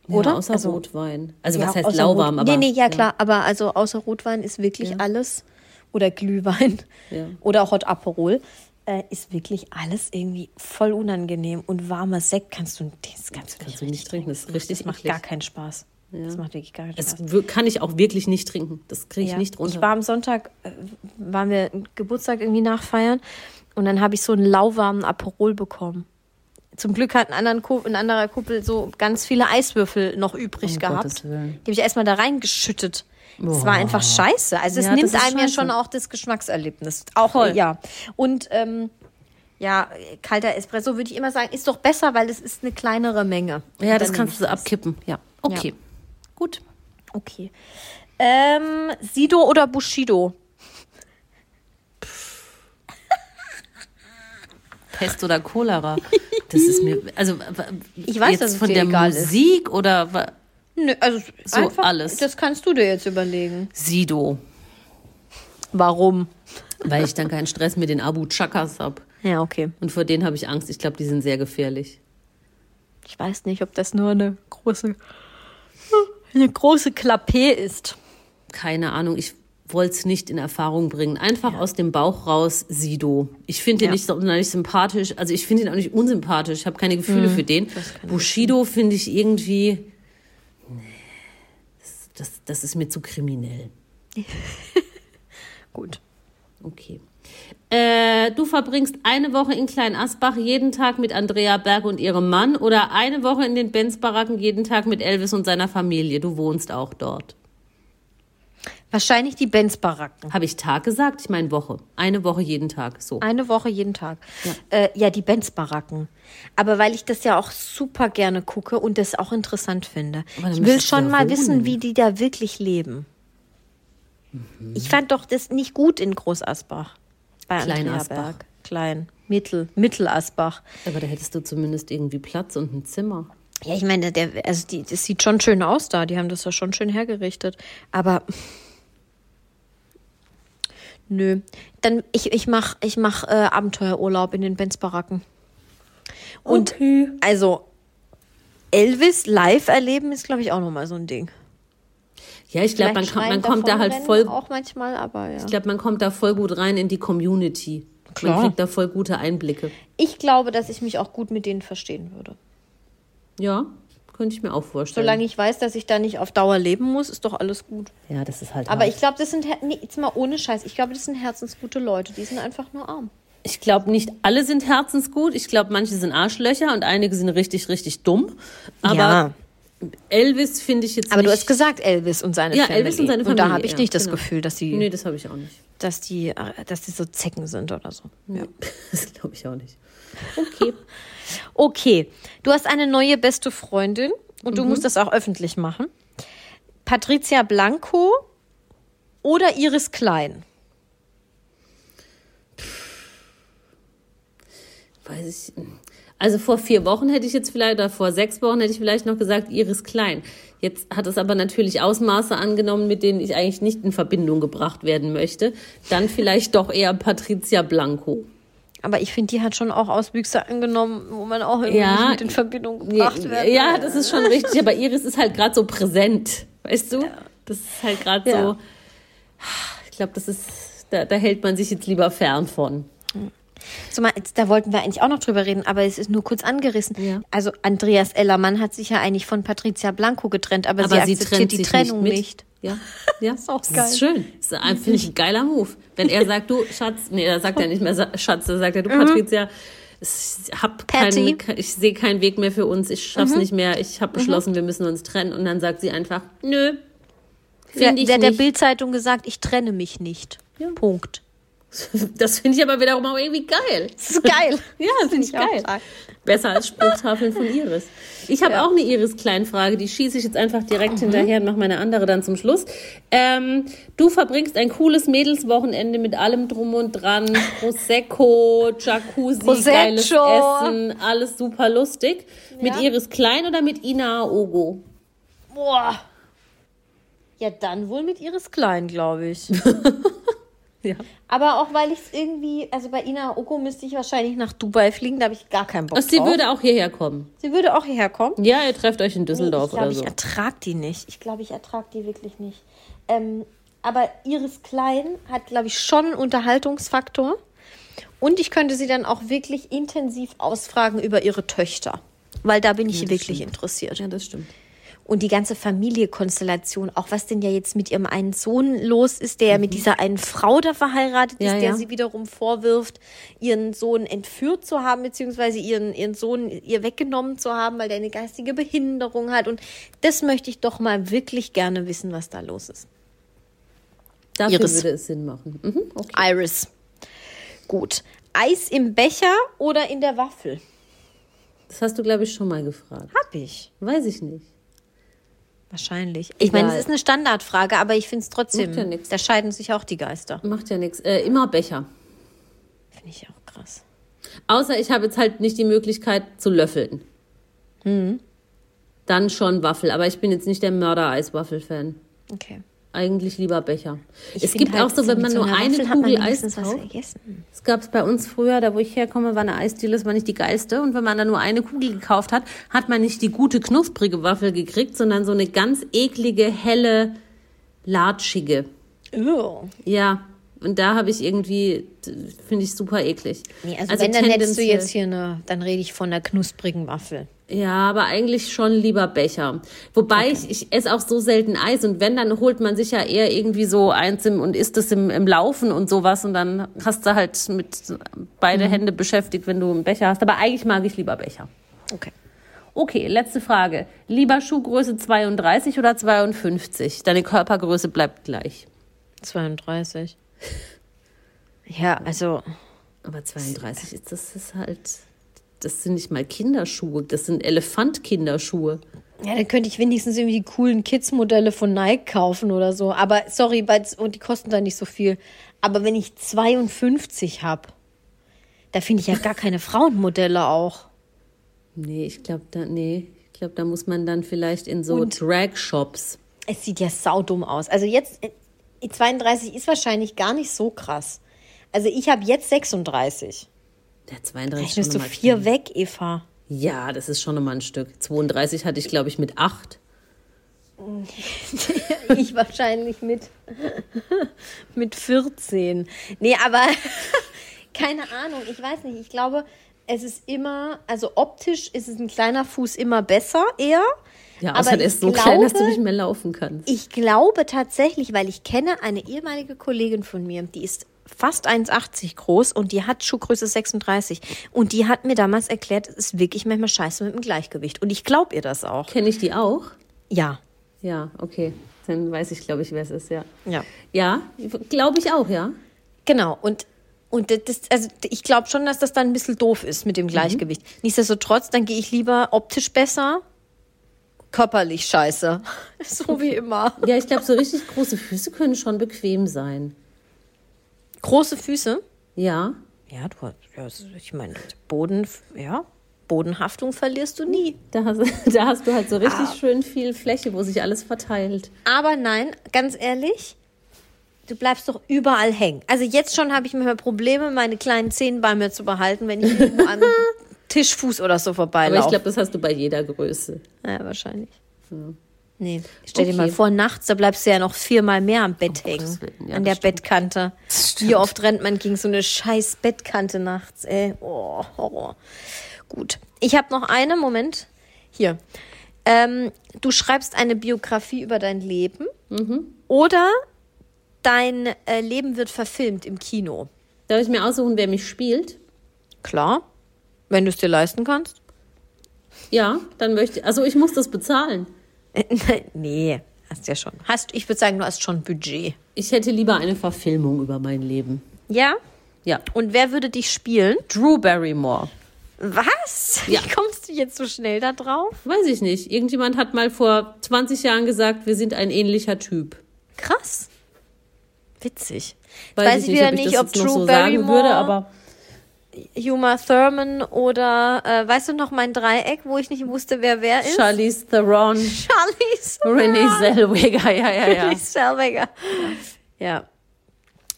Oder?
Ja, außer
also,
Rotwein. Also
ja,
was heißt lauwarm?
Rot
Aber
nee, nee, ja, klar. Aber also außer Rotwein ist wirklich
Ja.
alles. Oder Glühwein.
Ja.
Oder Hot Aperol. Äh, ist wirklich alles irgendwie voll unangenehm. Und warmer Sekt kannst du, das kannst du nicht,
Kannst du nicht trinken, das richtig
Das macht gar keinen Spaß. Das macht wirklich gar keinen
Das
Spaß.
wir- kann ich auch wirklich nicht trinken. Das kriege ich
Ja.
nicht runter.
Ich war am Sonntag, äh, waren wir Geburtstag irgendwie nachfeiern und dann habe ich so einen lauwarmen Aperol bekommen. Zum Glück hat ein, ein anderer Kuppel so ganz viele Eiswürfel noch übrig
Um
gehabt. Die habe ich erstmal da reingeschüttet. Es war einfach scheiße. Also es
Ja,
nimmt einem ja
scheiße.
schon auch das Geschmackserlebnis. Auch
Voll.
ja. Und ähm, ja, kalter Espresso würde ich immer sagen, ist doch besser, weil es ist eine kleinere Menge.
ja, das kannst du
ich
abkippen. Ja, okay. Gut.
das. Okay. Ähm, Sido oder Bushido?
Pest oder Cholera. Das ist mir, also
Ich weiß,
jetzt
dass
von der
egal ist.
Musik oder
Nö, also
So
einfach,
alles.
Das kannst du dir jetzt überlegen.
Sido,
Warum?
weil ich dann keinen Stress mit den Abu Chakas habe.
Ja, okay.
Und vor denen habe ich Angst. Ich glaube, die sind sehr gefährlich.
Ich weiß nicht, ob das nur eine große, eine große Klappe ist.
Keine Ahnung, ich wollte es nicht in Erfahrung bringen. Einfach aus dem Bauch raus Sido. Ich finde ihn
Ja.
nicht sonderlich sympathisch. Also ich finde ihn auch nicht unsympathisch. Ich habe keine Gefühle
Mhm.
für den. Bushido finde ich irgendwie. Das, das, ist mir zu kriminell.
Gut.
Okay. Äh, du verbringst eine Woche in Klein Asbach jeden Tag mit Andrea Berg und ihrem Mann oder eine Woche in den Benz-Baracken jeden Tag mit Elvis und seiner Familie. Du wohnst auch dort.
Wahrscheinlich die Benz-Baracken.
Habe ich Tag gesagt? Ich meine Woche. Eine Woche jeden Tag. So.
Eine Woche jeden Tag. Ja, äh, ja die Benz-Baracken. Aber weil ich das ja auch super gerne gucke und das auch interessant finde. Ich will schon mal wissen,
wohnen.
wie die da wirklich leben.
Mhm.
Ich fand doch das nicht gut in Großasbach. Bei
Klein
Andrea
Asbach.
Berg. Klein. Mittel. Mittelasbach.
Aber da hättest du zumindest irgendwie Platz und ein Zimmer.
Ja, ich meine, der, also die, das sieht schon schön aus da. Die haben das ja schon schön hergerichtet. Aber nö. Dann ich, ich mach, ich mach äh, Abenteuerurlaub in den Benz-Baracken. Und
Okay.
also Elvis live erleben ist, glaube ich, auch nochmal so ein Ding.
Ja, ich glaube, man, kommt- man kommt da halt voll.
Auch manchmal, aber ja.
Ich glaube, man kommt da voll gut rein in die Community.
Klar.
Man kriegt da voll gute Einblicke.
Ich glaube, dass ich mich auch gut mit denen verstehen würde.
Ja, könnte ich mir auch vorstellen.
Solange ich weiß, dass ich da nicht auf Dauer leben muss, ist doch alles gut.
ja, das ist halt.
Aber
hart.
ich glaube, das sind, nee, jetzt mal ohne Scheiß, ich glaube, das sind herzensgute Leute. Die sind einfach nur arm.
Ich glaube, nicht alle sind herzensgut. Ich glaube, manche sind Arschlöcher und einige sind richtig, richtig dumm. Aber
Ja.
Elvis finde ich jetzt
Aber
nicht.
du hast gesagt Elvis und seine
ja,
Family.
Elvis und seine Familie.
Und da habe ich
ja,
nicht das
genau.
Gefühl, dass die,
Nee, das habe ich auch nicht.
dass die, äh, dass die so Zecken sind oder so. Ja.
Das glaube ich auch nicht. Okay.
Okay, du hast eine neue beste Freundin und
Mhm.
du musst das auch öffentlich machen. Patricia Blanco oder Iris Klein?
Weiß ich. Also vor vier Wochen hätte ich jetzt vielleicht, oder vor sechs Wochen hätte ich vielleicht noch gesagt, Iris Klein. Jetzt hat es aber natürlich Ausmaße angenommen, mit denen ich eigentlich nicht in Verbindung gebracht werden möchte. Dann vielleicht doch eher Patricia Blanco.
Aber ich finde, die hat schon auch Auswüchse angenommen, wo man auch irgendwie
Ja.
mit in Verbindung gebracht
Ja,
wird.
ja, das ist schon richtig, aber Iris ist halt gerade so präsent, weißt du? Das ist halt gerade
Ja.
so. Ich glaube, das ist, da, da hält man sich jetzt lieber fern von.
So mal, jetzt, da wollten wir eigentlich auch noch drüber reden, aber es ist nur kurz angerissen.
Ja.
Also Andreas Ellermann hat sich ja eigentlich von Patricia Blanco getrennt, aber,
Aber
sie
sie
akzeptiert
trennt
die Trennung
nicht.
nicht.
Ja, ja.
ist auch
das
geil.
ist schön. Das ist finde ich ein geiler Move. Wenn er sagt, du Schatz, nee, er sagt ja nicht mehr Schatz, er sagt ja, du Patricia, ich hab
Mhm. Patty.
keine, ich sehe keinen Weg mehr für uns, ich
Mhm.
schaff's nicht mehr, ich habe beschlossen, wir müssen uns trennen. Und dann sagt sie einfach, nö, finde ich
der, der. Bildzeitung gesagt, ich trenne mich nicht. Punkt.
Das finde ich aber wiederum auch irgendwie geil.
Das ist geil.
Ja, finde ich geil.
stark.
Besser als Spruchtafeln von Iris. Ich habe
Ja.
auch eine Iris-Kleinfrage, die schieße ich jetzt einfach direkt hinterher und mache meine andere dann zum Schluss. Ähm, du verbringst ein cooles Mädelswochenende mit allem drum und dran. Prosecco, Jacuzzi,
Prosecco.
geiles Essen, alles super lustig. Mit
Ja.
Iris Klein oder mit Ina Ogo?
Boah. Ja, dann wohl mit Iris Klein, glaube ich.
Ja.
Aber auch weil ich es irgendwie, also bei Ina Oko müsste ich wahrscheinlich nach Dubai fliegen, da habe ich gar keinen Bock
Also sie
drauf.
würde auch hierher kommen.
sie würde auch hierher kommen.
Ja, ihr trefft euch in Düsseldorf
ich glaube,
oder so.
ich ertrag die nicht. Ich glaube, ich ertrag die wirklich nicht. Ähm, aber Iris Klein hat, glaube ich, schon einen Unterhaltungsfaktor. Und ich könnte sie dann auch wirklich intensiv ausfragen über ihre Töchter. Weil da bin ich wirklich interessiert.
Ja, das stimmt.
Und die ganze Familienkonstellation, auch was denn ja jetzt mit ihrem einen Sohn los ist, der ja mit dieser einen Frau da verheiratet
Mhm. Ja,
ist, der
ja.
sie wiederum vorwirft, ihren Sohn entführt zu haben, beziehungsweise ihren, ihren Sohn ihr weggenommen zu haben, weil der eine geistige Behinderung hat. Und das möchte ich doch mal wirklich gerne wissen, was da los ist.
Dafür
Iris.
würde es Sinn machen. Mhm, okay.
Iris. Gut. Eis im Becher oder in der Waffel?
Das hast du, glaube ich, schon mal gefragt.
Hab ich.
Weiß ich nicht.
Wahrscheinlich. Ich meine, es
Egal.
ist eine Standardfrage, aber ich finde es trotzdem,
Macht ja nix.
da scheiden sich auch die Geister.
Macht ja nichts. Äh, immer Becher.
Finde ich auch krass.
Außer ich habe jetzt halt nicht die Möglichkeit zu löffeln.
Mhm.
Dann schon Waffel. Aber ich bin jetzt nicht der Mörder-Eiswaffel-Fan.
Okay.
Eigentlich lieber Becher.
Ich
es gibt
halt,
auch so, wenn man nur
einer
eine
Waffel
Kugel Eis kauft. Es gab es bei uns früher, da wo ich herkomme, war eine Eisdiele, das war nicht die geilste. Und wenn man da nur eine Kugel gekauft hat, hat man nicht die gute, knusprige Waffel gekriegt, sondern so eine ganz eklige, helle, latschige.
Oh.
Ja, und da habe ich irgendwie, finde ich super eklig.
Nee, also, wenn, dann hättest du jetzt hier eine, dann rede ich von einer knusprigen Waffel.
Ja, aber eigentlich schon lieber Becher. Wobei ich, ich esse auch so selten Eis und wenn, dann holt man sich ja eher irgendwie so eins im, und isst es im, im Laufen und sowas und dann hast du halt mit beide Hände beschäftigt, wenn du einen Becher hast. Aber eigentlich mag ich lieber Becher.
Okay.
Okay, letzte Frage. Lieber Schuhgröße 32 oder 52? Deine Körpergröße bleibt gleich.
32. Ja, also,
Aber 32 ist das ist halt, das sind nicht mal Kinderschuhe, das sind Elefant-Kinderschuhe.
ja, dann könnte ich wenigstens irgendwie die coolen Kids-Modelle von Nike kaufen oder so. Aber sorry, und die kosten da nicht so viel. Aber wenn ich 52 habe, da finde ich ja gar keine Frauenmodelle auch.
Nee, ich glaube, da, nee, ich glaube, da muss man dann vielleicht in so Drag-Shops.
Es sieht ja saudumm aus. Also jetzt, äh, 32 ist wahrscheinlich gar nicht so krass. Also ich habe jetzt 36.
Der 32 ist
Rechnest du vier
klein.
weg, Eva?
Ja, das ist schon nochmal ein Stück. 32 hatte ich, glaube ich, mit 8.
Ich wahrscheinlich mit, mit 14. Nee, aber keine Ahnung, ich weiß nicht. Ich glaube, es ist immer, also optisch ist es ein kleiner Fuß immer besser, eher.
Ja,
aber
außer der
ich
ist so klein, dass du
glaube-
nicht mehr laufen kannst.
Ich glaube tatsächlich, weil ich kenne eine ehemalige Kollegin von mir, die ist fast 1,80 groß und die hat Schuhgröße 36. Und die hat mir damals erklärt, es ist wirklich manchmal scheiße mit dem Gleichgewicht. Und ich glaube ihr das auch.
Kenne ich die auch?
Ja.
Ja, okay. Dann weiß ich, glaube ich, wer es ist, ja.
Ja.
Ja, glaube ich auch, ja.
Genau, und, und das, also ich glaube schon, dass das dann ein bisschen doof ist mit dem Gleichgewicht. Nichtsdestotrotz, dann gehe ich lieber optisch besser, körperlich scheiße. so wie immer.
Ja, ich glaube, so richtig große Füße können schon bequem sein.
Große Füße.
Ja.
Ja, du hast, ja, ich meine, Boden, ja, Bodenhaftung verlierst du nie.
Da hast, da hast du halt so richtig schön viel Fläche, wo sich alles verteilt.
Aber nein, ganz ehrlich, du bleibst doch überall hängen. Also jetzt schon habe ich mir Probleme, meine kleinen Zehen bei mir zu behalten, wenn ich irgendwo am Tischfuß oder so
Aber
vorbeilaufe.
ich glaube, das hast du bei jeder Größe.
Ja, wahrscheinlich. Nee, stell dir mal
Okay.
vor, nachts, da bleibst du ja noch viermal mehr am Bett hängen.
Gottes Willen, ja,
an der Bettkante. Wie oft rennt man gegen so eine scheiß Bettkante nachts, ey. Oh, Horror. Gut. Ich habe noch eine, Moment. Hier. Ähm, du schreibst eine Biografie über dein Leben
Mhm.
oder dein äh, Leben wird verfilmt im Kino.
Darf ich mir aussuchen, wer mich spielt?
Klar, wenn du es dir leisten kannst.
Ja, dann möchte Also ich muss das bezahlen.
nee, hast ja schon. Hast, ich würde sagen, du hast schon Budget.
Ich hätte lieber eine Verfilmung über mein Leben.
Ja?
Ja.
Und wer würde dich spielen?
Drew Barrymore.
Was?
Ja.
Wie kommst du jetzt so schnell da drauf?
Weiß ich nicht. Irgendjemand hat mal vor 20 Jahren gesagt, wir sind ein ähnlicher Typ.
Krass. Witzig. Jetzt
Weiß, ich nicht, ob ich das
ob Drew
so sagen
Barrymore,
würde, aber
Uma Thurman oder, äh, weißt du noch mein Dreieck, wo ich nicht wusste, wer wer ist?
Charlize Theron,
Charlize
Renee Zellweger, ja, ja, ja.
Renee Zellweger. Ja.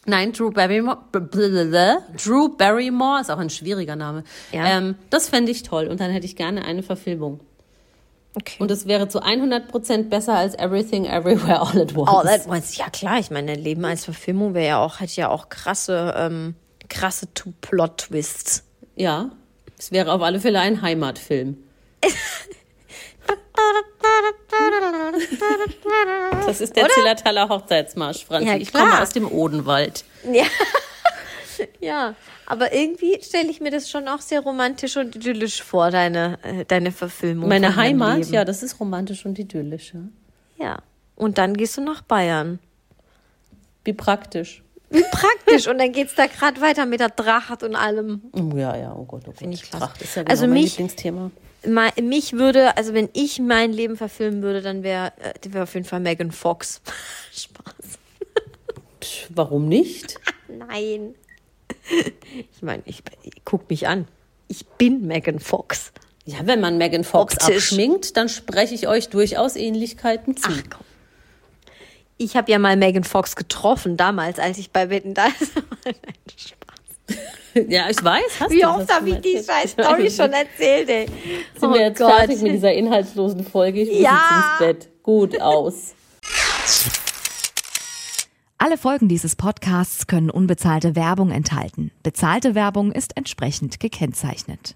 Nein, Drew Barrymore. Drew Barrymore ist auch ein schwieriger Name.
Ja.
Ähm, das fände ich toll und dann hätte ich gerne eine Verfilmung.
Okay.
Und es wäre zu 100% besser als Everything Everywhere All at Once.
All at once. Ja klar, ich meine, Leben als Verfilmung wäre ja auch, hätte ja auch krasse, ähm, krasse Plot-Twists.
Ja, es wäre auf alle Fälle ein Heimatfilm. Das ist der Zillertaler Hochzeitsmarsch, Franzi.
Ja,
ich komme aus dem Odenwald.
Ja. ja, aber irgendwie stelle ich mir das schon auch sehr romantisch und idyllisch vor, deine, äh, deine Verfilmung.
Meine Heimat,
Leben.
ja, das ist romantisch und idyllisch. Ja.
Ja. Und dann gehst du nach Bayern.
Wie praktisch.
Wie praktisch. Und dann geht's da gerade weiter mit der Dracht und allem.
Oh, ja, ja, oh Gott, oh Gott.
Finde ich klasse.
Tracht ist ja genau
Also
mein
mich-
Lieblingsthema.
Ma- Mich würde, also wenn ich mein Leben verfilmen würde, dann wäre äh, wär auf jeden Fall Megan Fox. Spaß.
Psch, warum nicht?
Nein. Ich meine, ich, guck mich an. Ich bin Megan Fox.
Ja, wenn man Megan Fox
Optisch.
abschminkt, dann spreche ich euch durchaus Ähnlichkeiten zu.
Ach komm. Ich habe ja mal Megan Fox getroffen, damals, als ich bei Wetten da Nein, Spaß.
Ja, ich weiß. Hast
Wie
du
oft
das
habe ich
schon
die scheiß Story schon erzählt, ey?
Sind wir jetzt fertig mit dieser inhaltslosen Folge? Ich muss
Ja.
jetzt ins Bett. Gut aus.
Alle Folgen dieses Podcasts können unbezahlte Werbung enthalten. Bezahlte Werbung ist entsprechend gekennzeichnet.